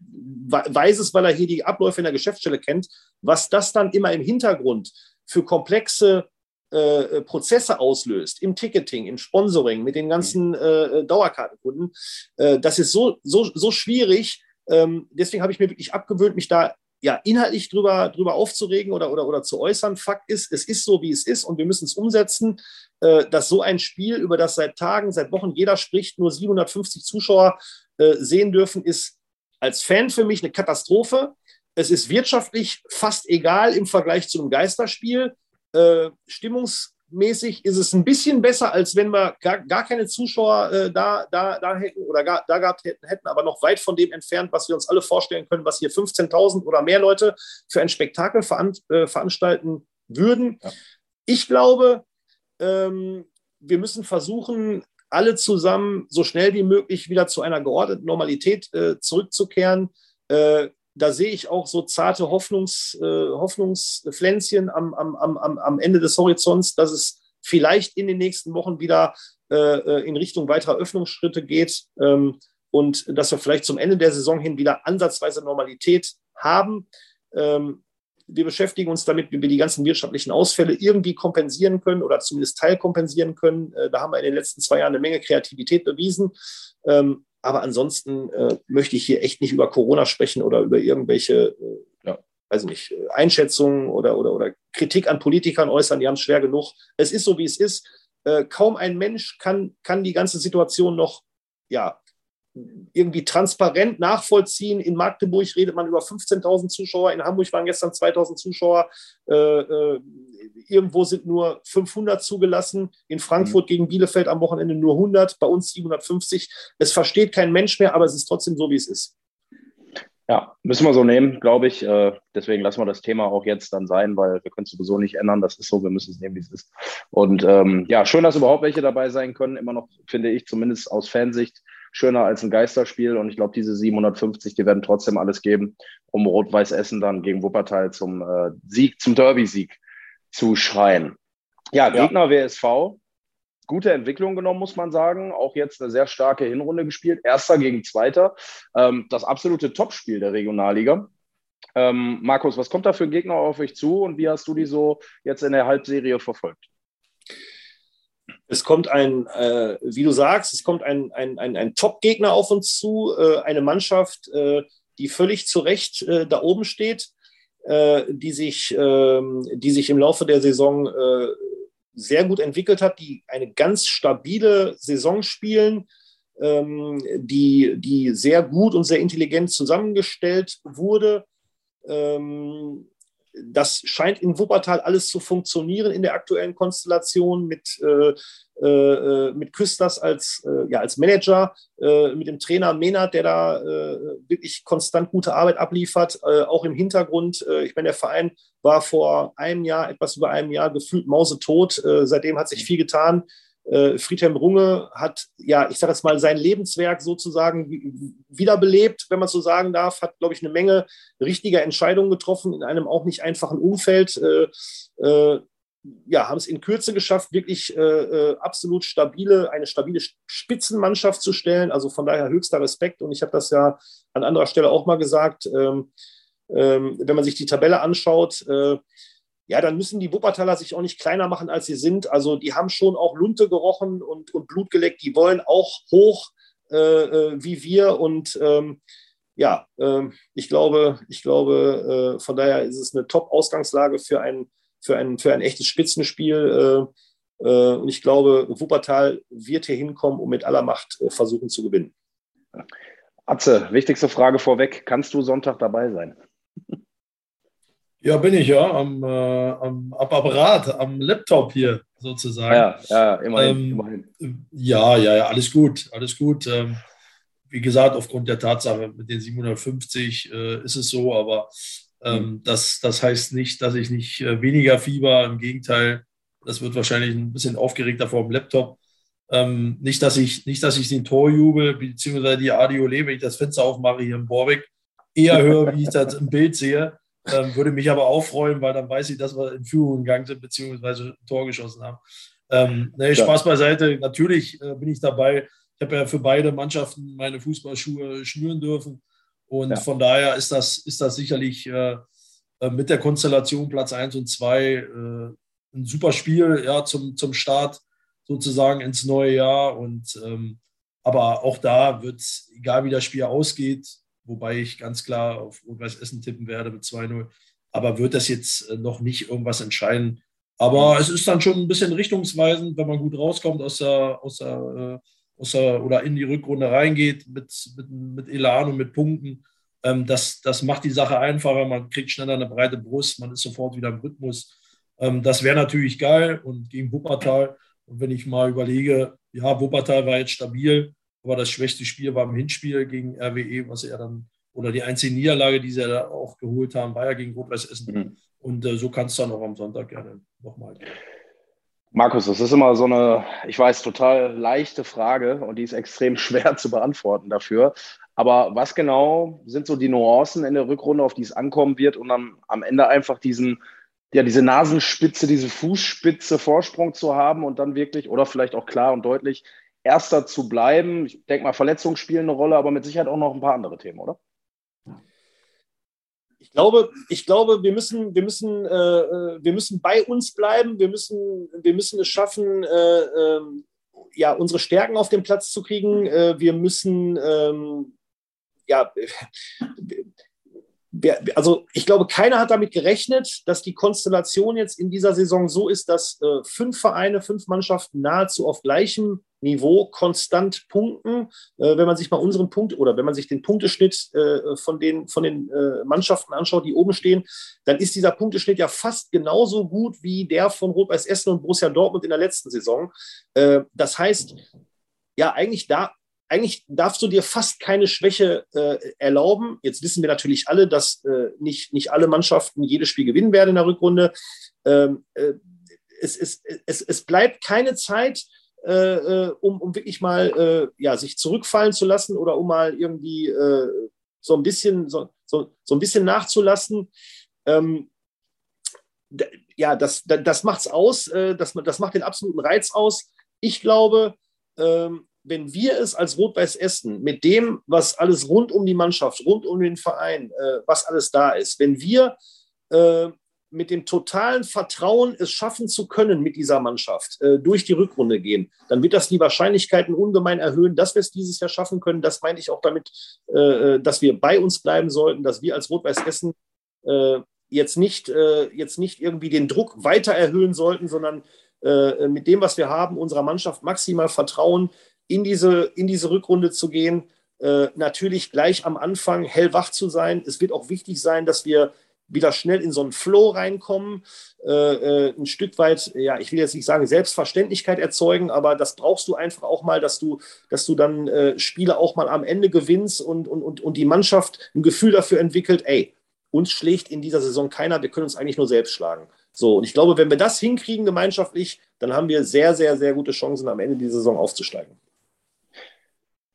weißt es, weil er hier die Abläufe in der Geschäftsstelle kennt, was das dann immer im Hintergrund für komplexe äh, äh Prozesse auslöst, im Ticketing, im Sponsoring, mit den ganzen äh, Dauerkartenkunden. Äh, das ist so, so, so schwierig. Ähm, deswegen habe ich mir wirklich abgewöhnt, mich da ja, inhaltlich drüber, drüber aufzuregen oder, oder, oder zu äußern. Fakt ist, es ist so, wie es ist und wir müssen es umsetzen, äh, dass so ein Spiel, über das seit Tagen, seit Wochen jeder spricht, nur 750 Zuschauer äh, sehen dürfen, ist als Fan für mich eine Katastrophe. Es ist wirtschaftlich fast egal im Vergleich zu einem Geisterspiel. Äh, Stimmungs mäßig ist es ein bisschen besser, als wenn wir gar, gar keine Zuschauer äh, da, da, da hätten oder gar, da gehabt hätten, hätten, aber noch weit von dem entfernt, was wir uns alle vorstellen können, was hier 15.000 oder mehr Leute für ein Spektakel veran, äh, veranstalten würden. Ja. Ich glaube, ähm, wir müssen versuchen, alle zusammen so schnell wie möglich wieder zu einer geordneten Normalität äh, zurückzukehren. Äh, da sehe ich auch so zarte Hoffnungs, äh, Hoffnungspflänzchen am, am, am, am Ende des Horizonts, dass es vielleicht in den nächsten Wochen wieder äh, äh, in Richtung weiterer Öffnungsschritte geht ähm, und dass wir vielleicht zum Ende der Saison hin wieder ansatzweise Normalität haben. Ähm, wir beschäftigen uns damit, wie wir die ganzen wirtschaftlichen Ausfälle irgendwie kompensieren können oder zumindest teilkompensieren können. Äh, da haben wir in den letzten zwei Jahren eine Menge Kreativität bewiesen. Ähm, aber ansonsten äh, möchte ich hier echt nicht über Corona sprechen oder über irgendwelche, äh, ja, weiß nicht, äh, Einschätzungen oder, oder, oder Kritik an Politikern äußern. Die haben es schwer genug. Es ist so, wie es ist. Äh, kaum ein Mensch kann, kann die ganze Situation noch ja, irgendwie transparent nachvollziehen. In Magdeburg redet man über 15.000 Zuschauer, in Hamburg waren gestern 2.000 Zuschauer, äh, äh, irgendwo sind nur 500 zugelassen, in Frankfurt mhm. gegen Bielefeld am Wochenende nur 100, bei uns 750. Es versteht kein Mensch mehr, aber es ist trotzdem so, wie es ist. Ja, müssen wir so nehmen, glaube ich. Äh, deswegen lassen wir das Thema auch jetzt dann sein, weil wir können es sowieso nicht ändern. Das ist so, wir müssen es nehmen, wie es ist. Und ähm, ja, schön, dass überhaupt welche dabei sein können. Immer noch, finde ich, zumindest aus Fansicht, schöner als ein Geisterspiel. Und ich glaube, diese 750, die werden trotzdem alles geben, um Rot-Weiß Essen dann gegen Wuppertal zum äh, Sieg, zum Derby-Sieg zu schreien. Ja, Gegner ja. WSV, gute Entwicklung genommen, muss man sagen. Auch jetzt eine sehr starke Hinrunde gespielt. Erster gegen Zweiter. Ähm, das absolute Topspiel der Regionalliga. Ähm, Markus, was kommt da für ein Gegner auf euch zu und wie hast du die so jetzt in der Halbserie verfolgt? Es kommt ein, äh, wie du sagst, es kommt ein, ein, ein, ein Top-Gegner auf uns zu, äh, eine Mannschaft, äh, die völlig zu Recht äh, da oben steht, äh, die, sich, ähm, die sich im Laufe der Saison äh, sehr gut entwickelt hat, die eine ganz stabile Saison spielen, ähm, die, die sehr gut und sehr intelligent zusammengestellt wurde. Ähm, das scheint in Wuppertal alles zu funktionieren in der aktuellen Konstellation mit, äh, äh, mit Küsters als, äh, ja, als Manager, äh, mit dem Trainer Menard, der da äh, wirklich konstant gute Arbeit abliefert, äh, auch im Hintergrund. ich meine, der Verein war vor einem Jahr, etwas über einem Jahr gefühlt mausetot. seitdem hat sich viel getan. Äh, Friedhelm Runge hat, ja, ich sage jetzt mal, sein Lebenswerk sozusagen wiederbelebt, wenn man so sagen darf, hat, glaube ich, eine Menge richtiger Entscheidungen getroffen in einem auch nicht einfachen Umfeld. Äh, äh, ja, haben es in Kürze geschafft, wirklich äh, äh, absolut stabile, eine stabile Spitzenmannschaft zu stellen. Also von daher höchster Respekt. Und ich habe das ja an anderer Stelle auch mal gesagt. Ähm, ähm, wenn man sich die Tabelle anschaut, äh, ja, dann müssen die Wuppertaler sich auch nicht kleiner machen, als sie sind. Also die haben schon auch Lunte gerochen und, und Blut geleckt. Die wollen auch hoch äh, äh, wie wir. Und ähm, ja, äh, ich glaube, ich glaube, äh, von daher ist es eine Top-Ausgangslage für ein, für, ein, für ein echtes Spitzenspiel. Äh, äh, und ich glaube, Wuppertal wird hier hinkommen und mit aller Macht versuchen zu gewinnen. Atze, wichtigste Frage vorweg. Kannst du Sonntag dabei sein? Ja, bin ich ja am, äh, am, am Apparat, am Laptop hier sozusagen. Ja, ja, immerhin, ähm, immerhin. Ja, ja, ja, alles gut, alles gut. Ähm, wie gesagt, aufgrund der Tatsache mit den 750 äh, ist es so, aber ähm, mhm. das, das heißt nicht, dass ich nicht äh, weniger Fieber, im Gegenteil, das wird wahrscheinlich ein bisschen aufgeregter vor dem Laptop. Ähm, nicht, dass ich, nicht, dass ich den Torjubel beziehungsweise die Adiole, wenn ich das Fenster aufmache hier in Borbeck, eher höre, wie ich das im Bild sehe. Ähm, würde mich aber auch freuen, weil dann weiß ich, dass wir in Führung gegangen sind, beziehungsweise ein Tor geschossen haben. Ähm, nee, Spaß beiseite. Natürlich äh, bin ich dabei. Ich habe ja für beide Mannschaften meine Fußballschuhe schnüren dürfen. Und ja. von daher ist das, ist das sicherlich äh, äh mit der Konstellation Platz 1 und 2 äh, ein super Spiel ja, zum, zum Start sozusagen ins neue Jahr. Und ähm, aber auch da wird, egal wie das Spiel ausgeht, wobei ich ganz klar auf Rot-Weiß Essen tippen werde mit 2-0. Aber wird das jetzt äh, noch nicht irgendwas entscheiden? Aber es ist dann schon ein bisschen richtungsweisend, wenn man gut rauskommt aus der, aus der, äh, aus der oder in die Rückrunde reingeht mit, mit, mit Elan und mit Punkten. Ähm, das, das macht die Sache einfacher. Man kriegt schneller eine breite Brust, man ist sofort wieder im Rhythmus. Ähm, das wäre natürlich geil und gegen Wuppertal. Und wenn ich mal überlege, ja, Wuppertal war jetzt stabil, aber das schwächste Spiel war im Hinspiel gegen RWE, was er dann, oder die einzige Niederlage, die sie da auch geholt haben, war ja gegen Rot-Weiß Essen. Mhm. Und äh, so kann es dann auch am Sonntag gerne nochmal gehen. Markus, das ist immer so eine, ich weiß, total leichte Frage und die ist extrem schwer zu beantworten dafür. Aber was genau sind so die Nuancen in der Rückrunde, auf die es ankommen wird, um dann am Ende einfach diesen, ja, diese Nasenspitze, diese Fußspitze Vorsprung zu haben und dann wirklich oder vielleicht auch klar und deutlich Erster zu bleiben. Ich denke mal, Verletzungen spielen eine Rolle, aber mit Sicherheit auch noch ein paar andere Themen, oder? Ich glaube, ich glaube, wir müssen, wir müssen, äh, äh, wir müssen bei uns bleiben. Wir müssen, wir müssen es schaffen, äh, äh, ja, unsere Stärken auf den Platz zu kriegen. Äh, wir müssen, ähm, ja, also ich glaube, keiner hat damit gerechnet, dass die Konstellation jetzt in dieser Saison so ist, dass äh, fünf Vereine, fünf Mannschaften nahezu auf gleichem Niveau konstant punkten. Äh, wenn man sich mal unseren Punkt oder wenn man sich den Punkteschnitt äh, von den, von den äh, Mannschaften anschaut, die oben stehen, dann ist dieser Punkteschnitt ja fast genauso gut wie der von Rot-Weiß Essen und Borussia Dortmund in der letzten Saison. Äh, das heißt, ja, eigentlich da, eigentlich darfst du dir fast keine Schwäche äh, erlauben. Jetzt wissen wir natürlich alle, dass äh, nicht, nicht alle Mannschaften jedes Spiel gewinnen werden in der Rückrunde. Ähm, äh, es, es, es, es bleibt keine Zeit, äh, äh, um, um wirklich mal äh, ja, sich zurückfallen zu lassen oder um mal irgendwie äh, so ein bisschen so, so, so ein bisschen nachzulassen. Ähm, ja, das, das es aus, äh, das, das macht den absoluten Reiz aus. Ich glaube, ähm, wenn wir es als Rot-Weiß Essen mit dem, was alles rund um die Mannschaft, rund um den Verein, äh, was alles da ist, wenn wir mit dem totalen Vertrauen, es schaffen zu können mit dieser Mannschaft, äh, durch die Rückrunde gehen, dann wird das die Wahrscheinlichkeiten ungemein erhöhen, dass wir es dieses Jahr schaffen können. Das meine ich auch damit, äh, äh dass wir bei uns bleiben sollten, dass wir als Rot-Weiß Essen äh, jetzt, nicht, äh, jetzt nicht irgendwie den Druck weiter erhöhen sollten, sondern äh, mit dem, was wir haben, unserer Mannschaft maximal vertrauen, in diese, in diese Rückrunde zu gehen. natürlich gleich am Anfang hellwach zu sein. Es wird auch wichtig sein, dass wir wieder schnell in so einen Flow reinkommen, äh, äh, ein Stück weit, ja, ich will jetzt nicht sagen Selbstverständlichkeit erzeugen, aber das brauchst du einfach auch mal, dass du, dass du dann äh, Spiele auch mal am Ende gewinnst und, und, und, und die Mannschaft ein Gefühl dafür entwickelt, ey, uns schlägt in dieser Saison keiner, wir können uns eigentlich nur selbst schlagen. So, und ich glaube, wenn wir das hinkriegen gemeinschaftlich, dann haben wir sehr, sehr, sehr gute Chancen, am Ende dieser Saison aufzusteigen.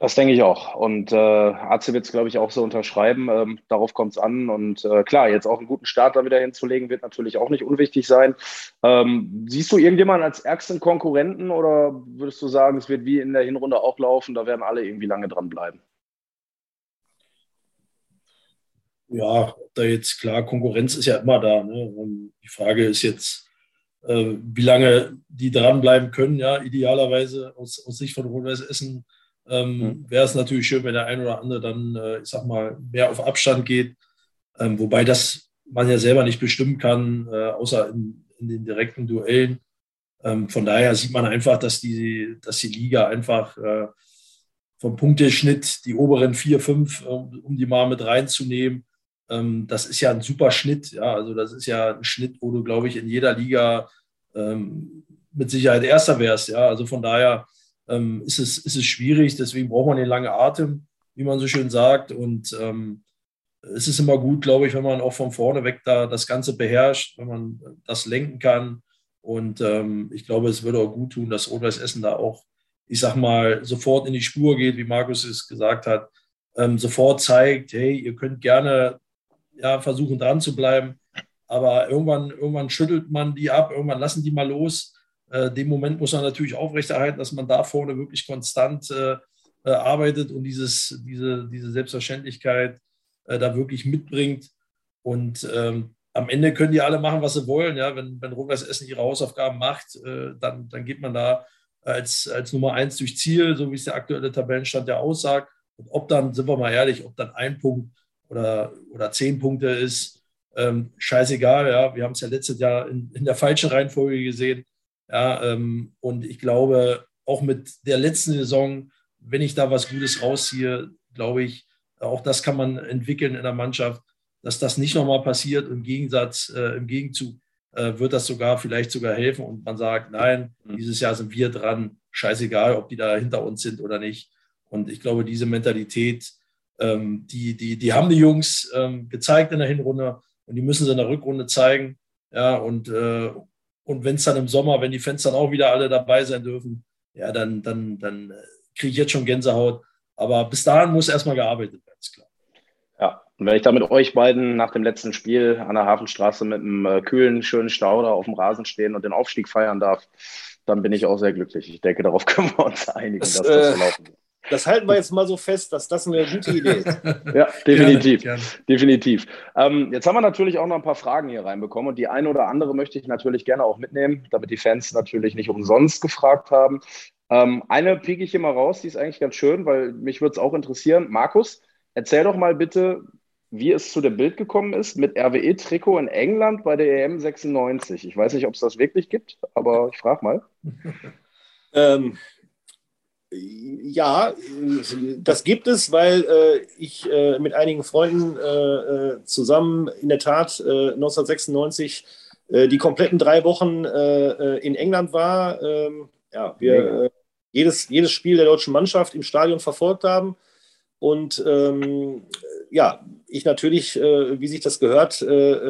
Das denke ich auch. Und äh, Arze wird es, glaube ich, auch so unterschreiben. Ähm, darauf kommt es an. Und äh, klar, jetzt auch einen guten Start da wieder hinzulegen, wird natürlich auch nicht unwichtig sein. Ähm, siehst du irgendjemanden als ärgsten Konkurrenten oder würdest du sagen, es wird wie in der Hinrunde auch laufen, da werden alle irgendwie lange dranbleiben? Ja, da jetzt klar, Konkurrenz ist ja immer da. Ne? Die Frage ist jetzt, äh, wie lange die dranbleiben können, ja, idealerweise aus, aus Sicht von Rot-Weiß Essen ähm, mhm. Wäre es natürlich schön, wenn der ein oder andere dann, äh, ich sag mal, mehr auf Abstand geht. Ähm, wobei das man ja selber nicht bestimmen kann, äh, außer in, in, den direkten Duellen. Ähm, von daher sieht man einfach, dass die, dass die Liga einfach äh, vom Punkteschnitt die oberen vier, fünf, um die mal mit reinzunehmen, ähm, das ist ja ein super Schnitt. Ja, also das ist ja ein Schnitt, wo du, glaube ich, in jeder Liga ähm, mit Sicherheit Erster wärst. Ja, also von daher ähm, ist, es, ist es schwierig. Deswegen braucht man den langen Atem, wie man so schön sagt. Und ähm, es ist immer gut, glaube ich, wenn man auch von vorne weg da das Ganze beherrscht, wenn man das lenken kann. Und ähm, ich glaube, es würde auch gut tun, dass Rot-Weiß Essen da auch, ich sag mal, sofort in die Spur geht, wie Markus es gesagt hat, ähm, sofort zeigt, hey, ihr könnt gerne ja, versuchen dran zu bleiben, aber irgendwann, irgendwann schüttelt man die ab, irgendwann lassen die mal los den Moment muss man natürlich aufrechterhalten, dass man da vorne wirklich konstant äh, äh, arbeitet und dieses, diese, diese Selbstverständlichkeit äh, da wirklich mitbringt. Und ähm, am Ende können die alle machen, was sie wollen. Ja? Wenn, wenn Rot-Weiß Essen ihre Hausaufgaben macht, äh, dann, dann geht man da als, als Nummer eins durch Ziel, so wie es der aktuelle Tabellenstand ja aussagt. Und ob dann, sind wir mal ehrlich, ob dann ein Punkt oder, oder zehn Punkte ist, ähm, scheißegal. Ja? Wir haben es ja letztes Jahr in, in der falschen Reihenfolge gesehen. Ja, ähm, und ich glaube, auch mit der letzten Saison, wenn ich da was Gutes rausziehe, glaube ich, auch das kann man entwickeln in der Mannschaft, dass das nicht nochmal passiert. Im Gegensatz, äh, im Gegenzug äh, wird das sogar vielleicht sogar helfen und man sagt, nein, mhm. dieses Jahr sind wir dran, scheißegal, ob die da hinter uns sind oder nicht. Und ich glaube, diese Mentalität, ähm, die, die, die haben die Jungs ähm, gezeigt in der Hinrunde und die müssen sie in der Rückrunde zeigen. Ja, und, äh, und wenn es dann im Sommer, wenn die Fans dann auch wieder alle dabei sein dürfen, ja, dann, dann, dann äh, kriege ich jetzt schon Gänsehaut. Aber bis dahin muss erstmal gearbeitet werden, ist klar. Ja, und wenn ich da mit euch beiden nach dem letzten Spiel an der Hafenstraße mit einem äh, kühlen, schönen Stauder auf dem Rasen stehen und den Aufstieg feiern darf, dann bin ich auch sehr glücklich. Ich denke, darauf können wir uns einigen, das, dass das so laufen wird. Das halten wir jetzt mal so fest, dass das eine gute Idee ist. ja, definitiv. Gerne, gerne. definitiv. Ähm, jetzt haben wir natürlich auch noch ein paar Fragen hier reinbekommen und die eine oder andere möchte ich natürlich gerne auch mitnehmen, damit die Fans natürlich nicht umsonst gefragt haben. Ähm, eine pieke ich hier mal raus, die ist eigentlich ganz schön, weil mich würde es auch interessieren. Markus, erzähl doch mal bitte, wie es zu dem Bild gekommen ist mit RWE-Trikot in England bei der EM 96. Ich weiß nicht, ob es das wirklich gibt, aber ich frage mal. ähm, ja, das gibt es, weil äh, ich äh, mit einigen Freunden äh, äh zusammen in der Tat 1996 äh, äh, die kompletten drei Wochen in England war. Ähm, ja, wir jedes, jedes Spiel der deutschen Mannschaft im Stadion verfolgt haben. Und ähm, ja, ich natürlich, wie sich das gehört,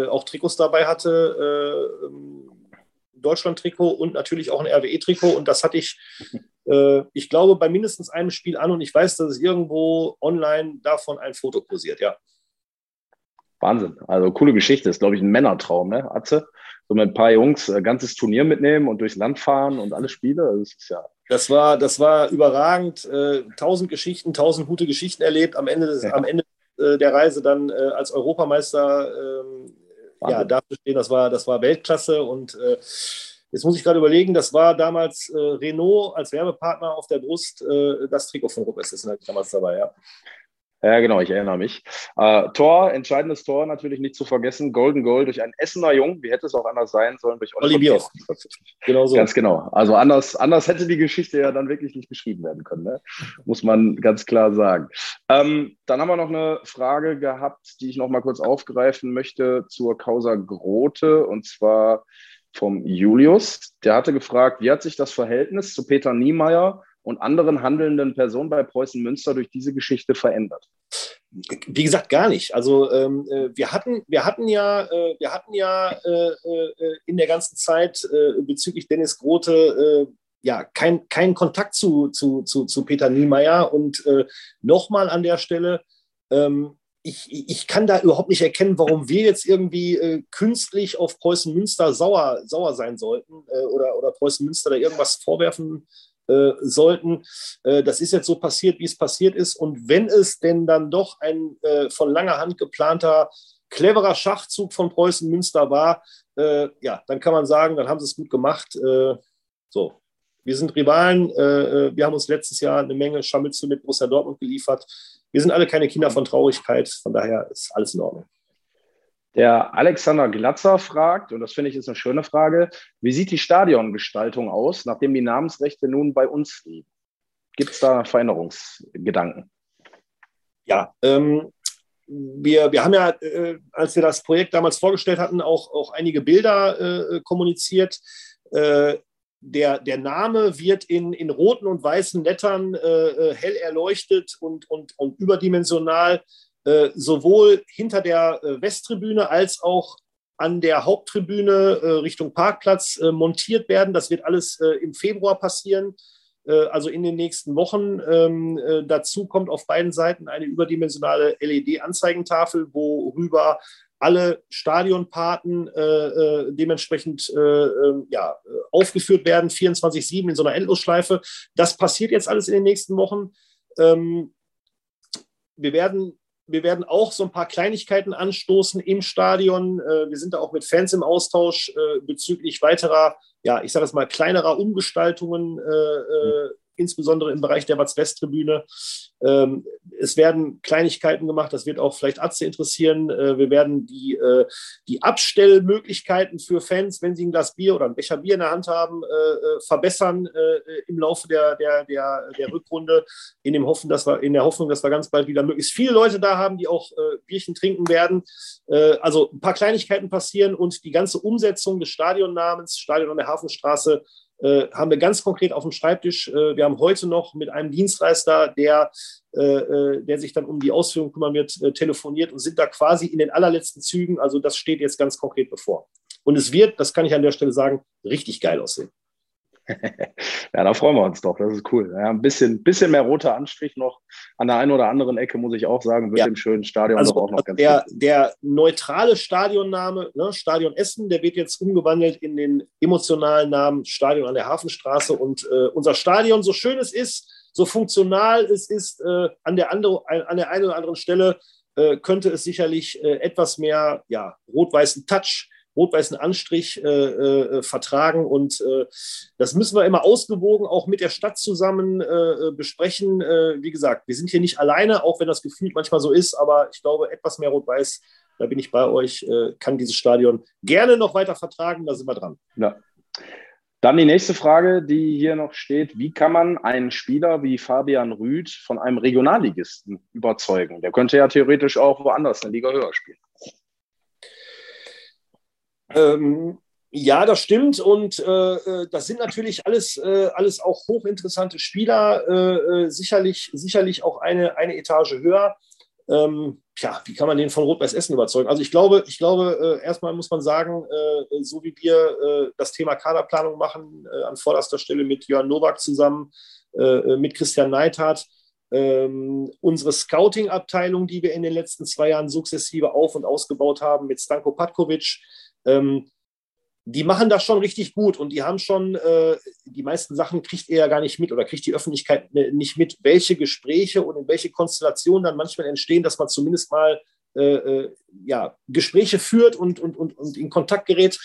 auch Trikots dabei hatte. Deutschland-Trikot und natürlich auch ein RWE-Trikot. Und das hatte ich äh, ich glaube, bei mindestens einem Spiel an und ich weiß, dass es irgendwo online davon ein Foto kursiert, ja. Wahnsinn. Also coole Geschichte. Das ist, glaube ich, ein Männertraum, ne, Atze? So mit ein paar Jungs ein äh, ganzes Turnier mitnehmen und durchs Land fahren und alle Spiele. Das ist ja. Das war, das war überragend. Äh, tausend Geschichten, tausend gute Geschichten erlebt. Am Ende, des, ja. am Ende äh, der Reise dann als Europameister ähm, ja, dazustehen, das war, das war Weltklasse und äh, Jetzt muss ich gerade überlegen, das war damals äh, Renault als Werbepartner auf der Brust, äh, das Trikot von Rupp ist halt damals dabei, ja. Ja, genau, ich erinnere mich. Äh, Tor, entscheidendes Tor natürlich nicht zu vergessen. Golden Goal durch einen Essener Jungen. Wie hätte es auch anders sein sollen? Durch Olli. Genau so. Ganz genau. Also anders, anders hätte die Geschichte ja dann wirklich nicht geschrieben werden können. Ne? Muss man ganz klar sagen. Ähm, dann haben wir noch eine Frage gehabt, die ich noch mal kurz aufgreifen möchte zur Causa Grote. Und zwar vom Julius. Der hatte gefragt, wie hat sich das Verhältnis zu Peter Niemeyer und anderen handelnden Personen bei Preußen Münster durch diese Geschichte verändert? Wie gesagt, gar nicht. Also ähm, äh, wir, hatten, wir hatten ja, äh, wir hatten ja äh, äh in der ganzen Zeit äh, bezüglich Dennis Grote äh, ja keinen kein Kontakt zu, zu, zu, zu Peter Niemeyer. Und nochmal an der Stelle, ähm, ich, ich kann da überhaupt nicht erkennen, warum wir jetzt irgendwie äh, künstlich auf Preußen Münster sauer, sauer sein sollten äh, oder, oder Preußen Münster da irgendwas vorwerfen äh, sollten. Äh, das ist jetzt so passiert, wie es passiert ist. Und wenn es denn dann doch ein äh, von langer Hand geplanter, cleverer Schachzug von Preußen Münster war, äh, ja, dann kann man sagen, dann haben sie es gut gemacht. so, wir sind Rivalen. wir haben uns letztes Jahr eine Menge Scharmützel mit Borussia Dortmund geliefert wir sind alle keine Kinder von Traurigkeit, von daher ist alles in Ordnung. Der Alexander Glatzer fragt, und das finde ich ist eine schöne Frage, wie sieht die Stadiongestaltung aus, nachdem die Namensrechte nun bei uns liegen? Gibt es da Veränderungsgedanken? Ja, ähm, wir, wir haben ja, äh, als wir das Projekt damals vorgestellt hatten, auch, auch einige Bilder äh, kommuniziert. Äh, der, der Name wird in, in roten und weißen Lettern äh, äh, hell erleuchtet und, und, und überdimensional äh, sowohl hinter der äh, Westtribüne als auch an der Haupttribüne äh, Richtung Parkplatz äh, montiert werden. Das wird alles im Februar passieren, also in den nächsten Wochen. Ähm, dazu kommt auf beiden Seiten eine überdimensionale LED-Anzeigentafel, worüber alle Stadionpaten äh, dementsprechend äh, ähm, ja, aufgeführt werden, 24-7 in so einer Endlosschleife. Das passiert jetzt alles in den nächsten Wochen. Ähm, wir werden wir werden auch so ein paar Kleinigkeiten anstoßen im Stadion. Äh, wir sind da auch mit Fans im Austausch äh, bezüglich weiterer, ja, ich sage es mal, kleinerer Umgestaltungen äh, insbesondere im Bereich der Watz-West-Tribüne. Ähm, es werden Kleinigkeiten gemacht, das wird auch vielleicht Atze interessieren. Äh, wir werden die, äh, die Abstellmöglichkeiten für Fans, wenn sie ein Glas Bier oder ein Becher Bier in der Hand haben, äh, äh verbessern äh, im Laufe der, der, der, der Rückrunde, in, dem Hoffen, dass wir, in der Hoffnung, dass wir ganz bald wieder möglichst viele Leute da haben, die auch äh, Bierchen trinken werden. also ein paar Kleinigkeiten passieren und die ganze Umsetzung des Stadionnamens, Stadion an der Hafenstraße, äh, haben wir ganz konkret auf dem Schreibtisch. Äh, wir haben heute noch mit einem Dienstleister, der, äh, äh der sich dann um die Ausführung kümmern wird, äh, telefoniert und sind da quasi in den allerletzten Zügen. Also das steht jetzt ganz konkret bevor. Und es wird, das kann ich an der Stelle sagen, richtig geil aussehen. Ja, da freuen wir uns doch. Das ist cool. Ja, ein bisschen, bisschen mehr roter Anstrich noch an der einen oder anderen Ecke, muss ich auch sagen, wird ja. dem schönen Stadion also, auch noch ganz der, gut. Der neutrale Stadionname, ne, Stadion Essen, der wird jetzt umgewandelt in den emotionalen Namen Stadion an der Hafenstraße. Und äh, unser Stadion, so schön es ist, so funktional es ist, äh, an, der andere, an der einen oder anderen Stelle äh, könnte es sicherlich äh, etwas mehr ja, rot-weißen Touch rot-weißen Anstrich äh, äh, vertragen. Und äh, das müssen wir immer ausgewogen auch mit der Stadt zusammen äh, besprechen. Äh, wie gesagt, wir sind hier nicht alleine, auch wenn das Gefühl manchmal so ist, aber ich glaube, etwas mehr rot-weiß, da bin ich bei euch, äh, kann dieses Stadion gerne noch weiter vertragen. Da sind wir dran. Ja. Dann die nächste Frage, die hier noch steht. Wie kann man einen Spieler wie Fabian Rüth von einem Regionalligisten überzeugen? Der könnte ja theoretisch auch woanders eine Liga höher spielen. Ähm, ja, das stimmt. Und äh, äh, das sind natürlich alles, äh, alles auch hochinteressante Spieler, äh, äh, sicherlich, sicherlich auch eine, eine Etage höher. Ähm, ja, wie kann man den von Rot-Weiß Essen überzeugen? Also ich glaube, ich glaube, äh, erstmal muss man sagen, so wie wir das Thema Kaderplanung machen, an vorderster Stelle mit Jörn Nowak zusammen, mit Christian Neithardt, ähm, unsere Scouting-Abteilung, die wir in den letzten zwei Jahren sukzessive auf- und ausgebaut haben, mit Stanko Patkovic, ähm, die machen das schon richtig gut und die haben schon, äh, die meisten Sachen kriegt ihr ja gar nicht mit oder kriegt die Öffentlichkeit nicht mit, welche Gespräche und in welche Konstellationen dann manchmal entstehen, dass man zumindest mal äh, äh, ja, Gespräche führt und, und, und, und in Kontakt gerät.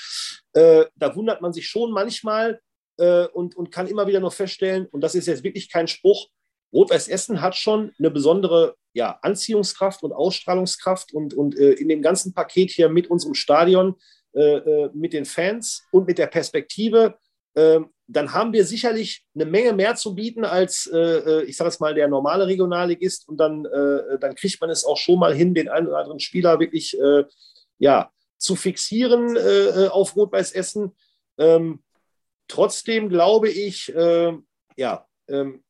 Äh, da wundert man sich schon manchmal äh, und, und kann immer wieder nur feststellen, und das ist jetzt wirklich kein Spruch, Rot-Weiß Essen hat schon eine besondere ja, Anziehungskraft und Ausstrahlungskraft und, und äh, in dem ganzen Paket hier mit unserem Stadion äh, äh, mit den Fans und mit der Perspektive, äh, dann haben wir sicherlich eine Menge mehr zu bieten als, äh, ich sage es mal, der normale Regionalligist. Und dann, dann kriegt man es auch schon mal hin, den einen oder anderen Spieler wirklich ja, zu fixieren auf Rot-Weiß Essen. Ähm, trotzdem glaube ich, ja, ähm,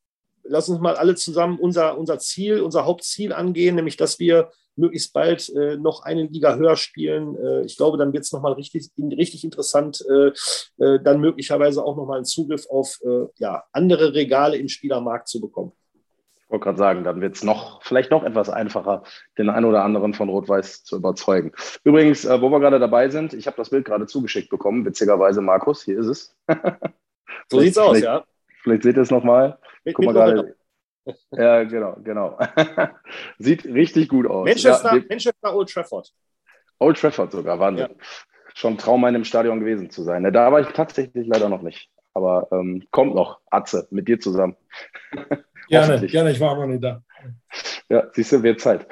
lass uns mal alle zusammen unser, unser Ziel, unser Hauptziel angehen, nämlich dass wir möglichst bald äh, noch eine Liga höher spielen. Äh, ich glaube, dann wird es nochmal richtig, richtig interessant, äh, äh, dann möglicherweise auch nochmal einen Zugriff auf äh, ja, andere Regale im Spielermarkt zu bekommen. Ich wollte gerade sagen, dann wird es noch, vielleicht noch etwas einfacher, den einen oder anderen von Rot-Weiß zu überzeugen. Übrigens, äh, wo wir gerade dabei sind, ich habe das Bild gerade zugeschickt bekommen, witzigerweise, Markus, hier ist es. so sieht es aus, ja. Vielleicht seht ihr es nochmal. Guck mal gerade. Ja, genau, genau. Sieht richtig gut aus. Manchester, ja, Manchester Old Trafford. Old Trafford sogar, Wahnsinn. Ja. Schon Traum, in einem Stadion gewesen zu sein. Da war ich tatsächlich leider noch nicht. Aber ähm, kommt noch, Atze, mit dir zusammen. Gerne, gerne, ich war aber nicht da. Ja, siehst du, wird Zeit.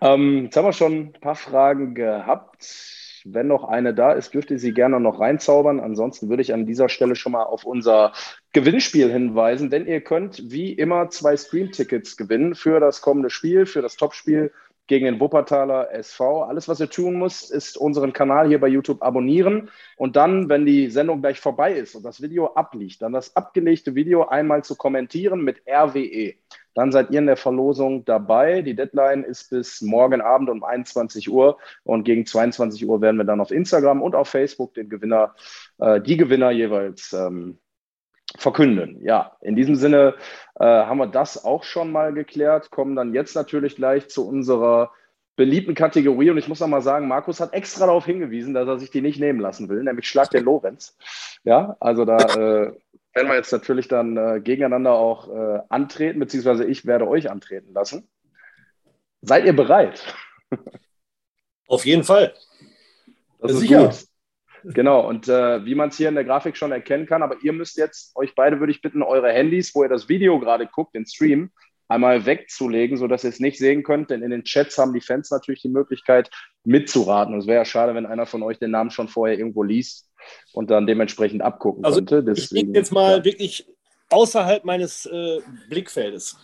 Ähm, jetzt haben wir schon ein paar Fragen gehabt. Wenn noch eine da ist, dürft ihr sie gerne noch reinzaubern. Ansonsten würde ich an dieser Stelle schon mal auf unser Gewinnspiel hinweisen, denn ihr könnt wie immer zwei Stream-Tickets gewinnen für das kommende Spiel, für das Topspiel gegen den Wuppertaler SV. Alles, was ihr tun müsst, ist unseren Kanal hier bei YouTube abonnieren und dann, wenn die Sendung gleich vorbei ist und das Video abliegt, dann das abgelegte Video einmal zu kommentieren mit RWE dann seid ihr in der Verlosung dabei. Die Deadline ist bis morgen Abend um 21 Uhr und gegen 22 Uhr werden wir dann auf Instagram und auf Facebook den Gewinner, äh, die Gewinner jeweils ähm, verkünden. Ja, in diesem Sinne äh, haben wir das auch schon mal geklärt, kommen dann jetzt natürlich gleich zu unserer beliebten Kategorie. Und ich muss noch mal sagen, Markus hat extra darauf hingewiesen, dass er sich die nicht nehmen lassen will, nämlich Schlag der Lorenz. Ja, also da äh, werden wir jetzt natürlich dann äh, gegeneinander auch äh, antreten, beziehungsweise ich werde euch antreten lassen. Seid ihr bereit? Auf jeden Fall. Das ist Sicher. gut. Genau, und äh, wie man es hier in der Grafik schon erkennen kann, aber ihr müsst jetzt, euch beide würde ich bitten, eure Handys, wo ihr das Video gerade guckt, den Stream, einmal wegzulegen, sodass ihr es nicht sehen könnt, denn in den Chats haben die Fans natürlich die Möglichkeit mitzuraten. Und es wäre ja schade, wenn einer von euch den Namen schon vorher irgendwo liest und dann dementsprechend abgucken also könnte. Deswegen, ich jetzt mal ja. wirklich außerhalb meines äh, Blickfeldes.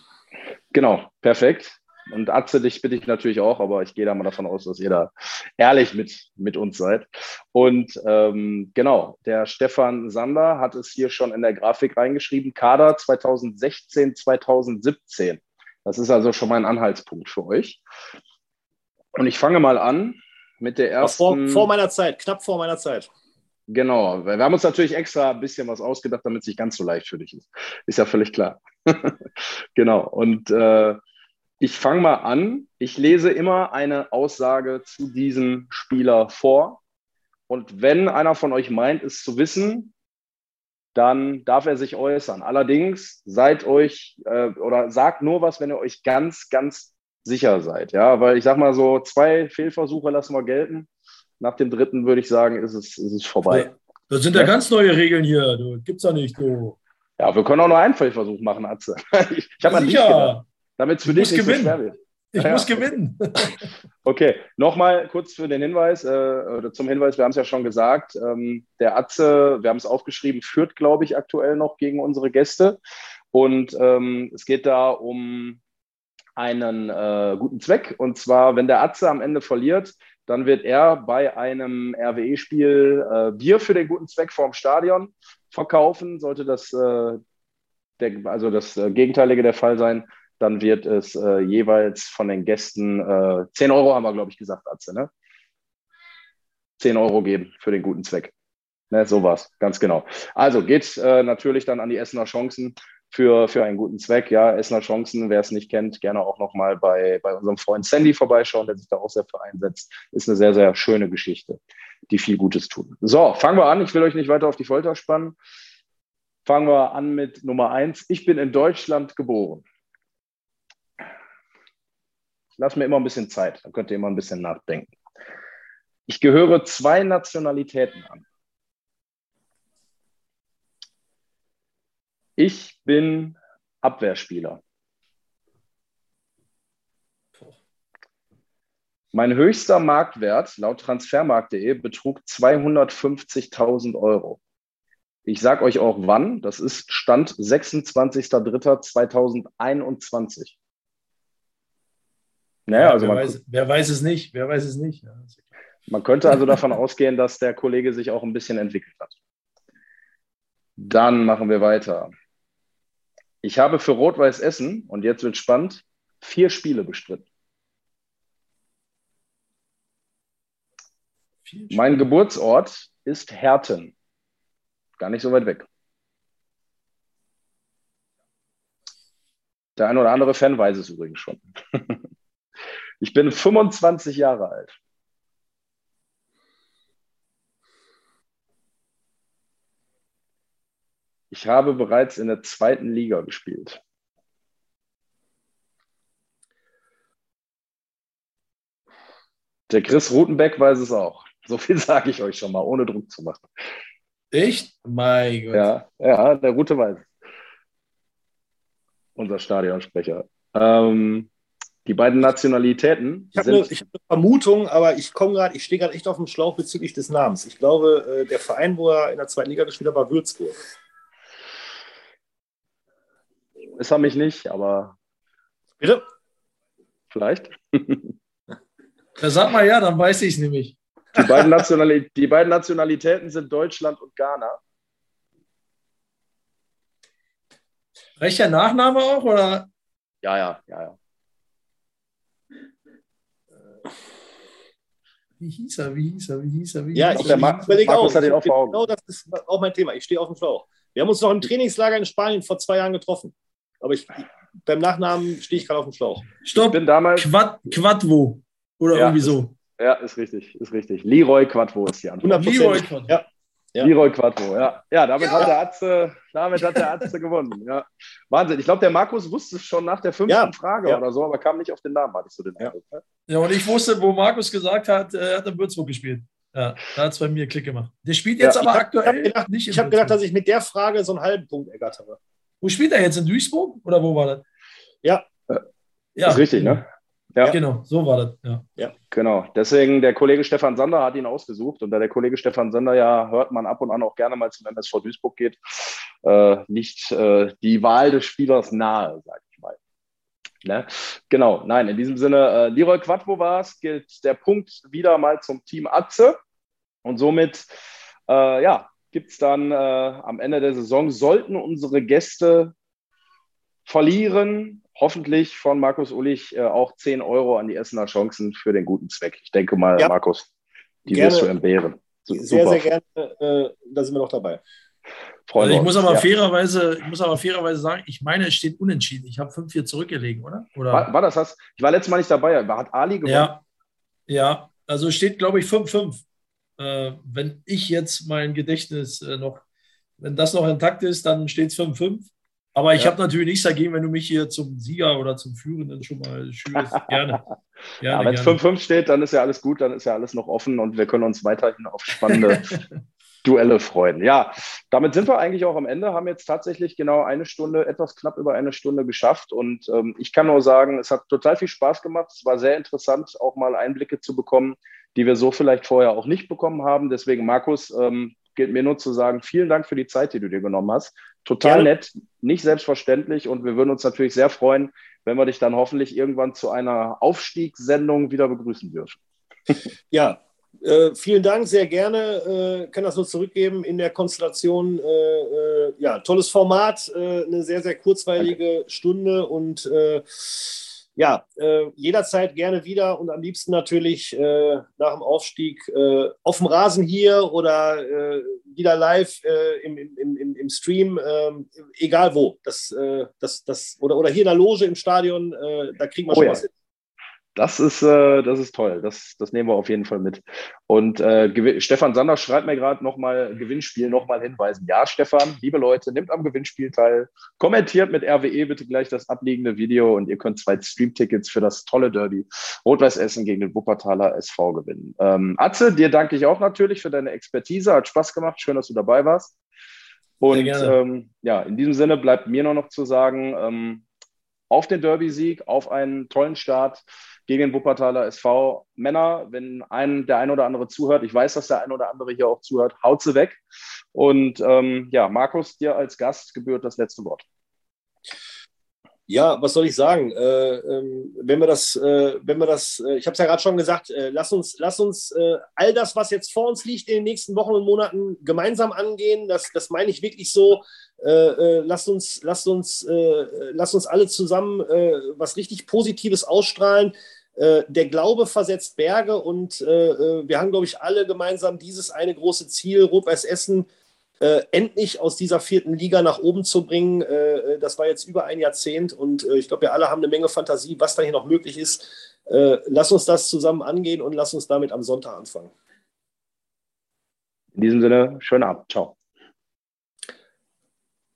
Genau, perfekt. Und Atze, dich bitte ich natürlich auch, aber ich gehe da mal davon aus, dass ihr da ehrlich mit, mit uns seid. Und ähm, genau, der Stefan Sander hat es hier schon in der Grafik reingeschrieben, Kader 2016, 2017. Das ist also schon mal ein Anhaltspunkt für euch. Und ich fange mal an mit der ersten. Vor, vor meiner Zeit, knapp vor meiner Zeit. Genau, wir haben uns natürlich extra ein bisschen was ausgedacht, damit es nicht ganz so leicht für dich ist. Ist ja völlig klar. genau, und äh, ich fange mal an. Ich lese immer eine Aussage zu diesem Spieler vor. Und wenn einer von euch meint, es zu wissen, dann darf er sich äußern. Allerdings seid euch äh, oder sagt nur was, wenn ihr euch ganz, ganz sicher seid. Ja, weil ich sag mal so, zwei Fehlversuche lassen wir gelten. Nach dem dritten würde ich sagen, ist es, ist es vorbei. Das sind ja, ja ganz neue Regeln hier. Du, gibt's ja nicht, du. Ja, wir können auch nur einen Fehlversuch machen, Atze. Ich, ich habe an dich gedacht. Damit es für dich nicht gewinnen. so schwer wird. Ich Ja, muss ja. gewinnen. Okay, nochmal kurz für den Hinweis, äh, oder zum Hinweis, wir haben es ja schon gesagt, ähm, der Atze, wir haben es aufgeschrieben, führt, glaube ich, aktuell noch gegen unsere Gäste. Und ähm, es geht da um einen äh, guten Zweck. Und zwar, wenn der Atze am Ende verliert, dann wird er bei einem RWE-Spiel äh, Bier für den guten Zweck vorm Stadion verkaufen. Sollte das, äh, der, also das äh, Gegenteilige der Fall sein, dann wird es äh, jeweils von den Gästen äh, 10 Euro, haben wir, glaube ich, gesagt, Atze, ne? 10 Euro geben für den guten Zweck. Ne, so war's, ganz genau. Also geht äh, natürlich dann an die Essener Chancen für, für einen guten Zweck. Ja, Essener Chancen, wer es nicht kennt, gerne auch nochmal bei, bei unserem Freund Sandy vorbeischauen, der sich da auch sehr für einsetzt. Ist eine sehr, sehr schöne Geschichte, die viel Gutes tut. So, fangen wir an. Ich will euch nicht weiter auf die Folter spannen. Fangen wir an mit Nummer eins. Ich bin in Deutschland geboren. Ich lasse mir immer ein bisschen Zeit, dann könnt ihr immer ein bisschen nachdenken. Ich gehöre zwei Nationalitäten an. Ich bin Abwehrspieler. Mein höchster Marktwert laut transfermarkt.de betrug 250.000 Euro. Ich sage euch auch wann. Das ist Stand 26.03.2021. Naja, also wer, weiß, wer weiß es nicht? Wer weiß es nicht? Ja, man könnte also davon ausgehen, dass der Kollege sich auch ein bisschen entwickelt hat. Dann machen wir weiter. Ich habe für Rot-Weiß Essen, und jetzt wird spannend, vier Spiele bestritten. Viel Mein Geburtsort ist Herten. Gar nicht so weit weg. Der ein oder andere Fan weiß es übrigens schon. Ich bin 25 Jahre alt. Ich habe bereits in der zweiten Liga gespielt. Der Chris Rutenbeck weiß es auch. So viel sage ich euch schon mal, ohne Druck zu machen. Echt? Mein Gott. Ja, ja, der Rute weiß. es. Unser Stadionsprecher. Ähm, die beiden Nationalitäten Ich habe eine, hab eine Vermutung, aber ich komme gerade, ich stehe gerade echt auf dem Schlauch bezüglich des Namens. Ich glaube, äh, der Verein, wo er in der zweiten Liga gespielt hat, war Würzburg. Ist er mich nicht, aber Bitte? vielleicht. Ja, sag mal ja, dann weiß ich es nämlich. Die beiden, Nationali die beiden Nationalitäten sind Deutschland und Ghana. Reicht der Nachname auch? Oder? Ja, ja, ja, ja. Wie hieß er? Wie hieß er? Wie hieß er? Wie Ja, hieß ich der er? Überlege Markus auch. hat ihn auch vor Augen. Genau das ist auch mein Thema. Ich stehe auf dem Schlauch. Wir haben uns noch im Trainingslager in Spanien vor zwei Jahren getroffen. Aber ich, beim Nachnamen stehe ich gerade auf dem Schlauch. Ich Stopp. bin damals. Quad, Quadvo. Oder Ja, irgendwie so. Ja, ist richtig, ist richtig. Leroy Quadvo ist die Antwort. 100 Leroy Quadvo. Ja. Ja. Leroy Quattro, ja. Ja, damit hat der Atze, damit hat der Atze gewonnen. Ja. Wahnsinn. Ich glaube, der Markus wusste es schon nach der fünften Ja. Frage Ja. oder so, aber kam nicht auf den Namen, hatte ich so den Ja. Eindruck. ne? Ja, und ich wusste, wo Markus gesagt hat, er hat in Würzburg gespielt. Ja, da hat es bei mir Klick gemacht. Der spielt jetzt Ja, aber ich hab- aktuell ich hab gedacht- nicht in Ich habe gedacht, dass ich mit der Frage so einen halben Punkt ergattere. Wo spielt er jetzt? In Duisburg? Oder wo war das? Ja. Ja, Ist richtig, ne? Ja. Genau, so war das. Ja. Genau. Deswegen, der Kollege Stefan Sander hat ihn ausgesucht. Und da der Kollege Stefan Sander ja, hört man ab und an auch gerne mal zum MSV Duisburg geht, äh, liegt äh, die Wahl des Spielers nahe, sag ich mal. Ne? Genau, nein, in diesem Sinne, äh, Leroy Quattro war es, gilt der Punkt wieder mal zum Team Atze. Und somit, äh, ja, gibt es dann äh, am Ende der Saison, sollten unsere Gäste verlieren, hoffentlich von Markus Ulich äh, auch 10 Euro an die Essener Chancen für den guten Zweck. Ich denke mal, Ja. Markus, die Gerne. wirst du entbehren. Su- Sehr, super. sehr gerne. Äh, da sind wir noch dabei. Freuen Also ich muss aber ja. fairerweise, ich muss aber fairerweise sagen, ich meine, es steht unentschieden. Ich habe 5-4 zurückgelegen, oder? oder? war, war das das? Ich war letztes Mal nicht dabei. War- Hat Ali gewonnen? Ja, ja, also es steht, glaube ich, 5-5. Äh, wenn ich jetzt mein Gedächtnis äh, noch, wenn das noch intakt ist, dann steht es 5-5. Aber ich Ja. habe natürlich nichts dagegen, wenn du mich hier zum Sieger oder zum Führenden schon mal schürst. Gerne. Ja, gerne, wenn es gerne. 5-5 steht, dann ist ja alles gut, dann ist ja alles noch offen und wir können uns weiterhin auf spannende, Duelle freuen. Ja, damit sind wir eigentlich auch am Ende, haben jetzt tatsächlich genau eine Stunde, etwas knapp über eine Stunde geschafft. Und ähm, ich kann nur sagen, es hat total viel Spaß gemacht. Es war sehr interessant, auch mal Einblicke zu bekommen, die wir so vielleicht vorher auch nicht bekommen haben. Deswegen, Markus, ähm, gilt mir nur zu sagen, vielen Dank für die Zeit, die du dir genommen hast. Total ja. nett, nicht selbstverständlich. Und wir würden uns natürlich sehr freuen, wenn wir dich dann hoffentlich irgendwann zu einer Aufstiegssendung wieder begrüßen dürfen. Ja, äh, vielen Dank, sehr gerne. Äh, kann das nur zurückgeben in der Konstellation. Äh, äh ja, tolles Format, äh, eine sehr, sehr kurzweilige Danke. Stunde und äh, ja, jederzeit gerne wieder und am liebsten natürlich nach dem Aufstieg auf dem Rasen hier oder wieder live im, im, im, im Stream, ähm, egal wo. Das, das, das, oder, oder hier in der Loge im Stadion, da kriegen wir oh, schon ja. was hin. Das ist, äh, das ist toll. Das, das nehmen wir auf jeden Fall mit. Und äh, Stefan Sander schreibt mir gerade nochmal Gewinnspiel, nochmal hinweisen. Ja, Stefan, liebe Leute, nimmt am Gewinnspiel teil. Kommentiert mit RWE bitte gleich das abliegende Video und ihr könnt zwei Stream-Tickets für das tolle Derby Rot-Weiß Essen gegen den Wuppertaler SV gewinnen. Ähm, Atze, dir danke ich auch natürlich für deine Expertise. Hat Spaß gemacht. Schön, dass du dabei warst. Und ähm, ja, in diesem Sinne bleibt mir nur noch zu sagen, ähm, auf den Derby-Sieg, auf einen tollen Start gegen den Wuppertaler SV. Männer, wenn ein, der ein oder andere zuhört, ich weiß, dass der ein oder andere hier auch zuhört, haut sie weg. Und ähm, ja, Markus, dir als Gast gebührt das letzte Wort. Ja, was soll ich sagen? Äh, ähm, wenn wir das, äh, wenn wir das, äh, ich habe es ja gerade schon gesagt, äh, lass uns, lass uns äh, all das, was jetzt vor uns liegt, in den nächsten Wochen und Monaten gemeinsam angehen. Das, das meine ich wirklich so. Äh, lasst uns, lasst uns, lasst uns alle zusammen was richtig Positives ausstrahlen. der Glaube versetzt Berge und wir haben, glaube ich, alle gemeinsam dieses eine große Ziel, Rot-Weiß Essen äh, endlich aus dieser vierten Liga nach oben zu bringen. Äh, äh, das war jetzt über ein Jahrzehnt und äh, ich glaube, wir alle haben eine Menge Fantasie, was da hier noch möglich ist. Äh, lass uns das zusammen angehen und lass uns damit am Sonntag anfangen. In diesem Sinne, schönen Abend. Ciao.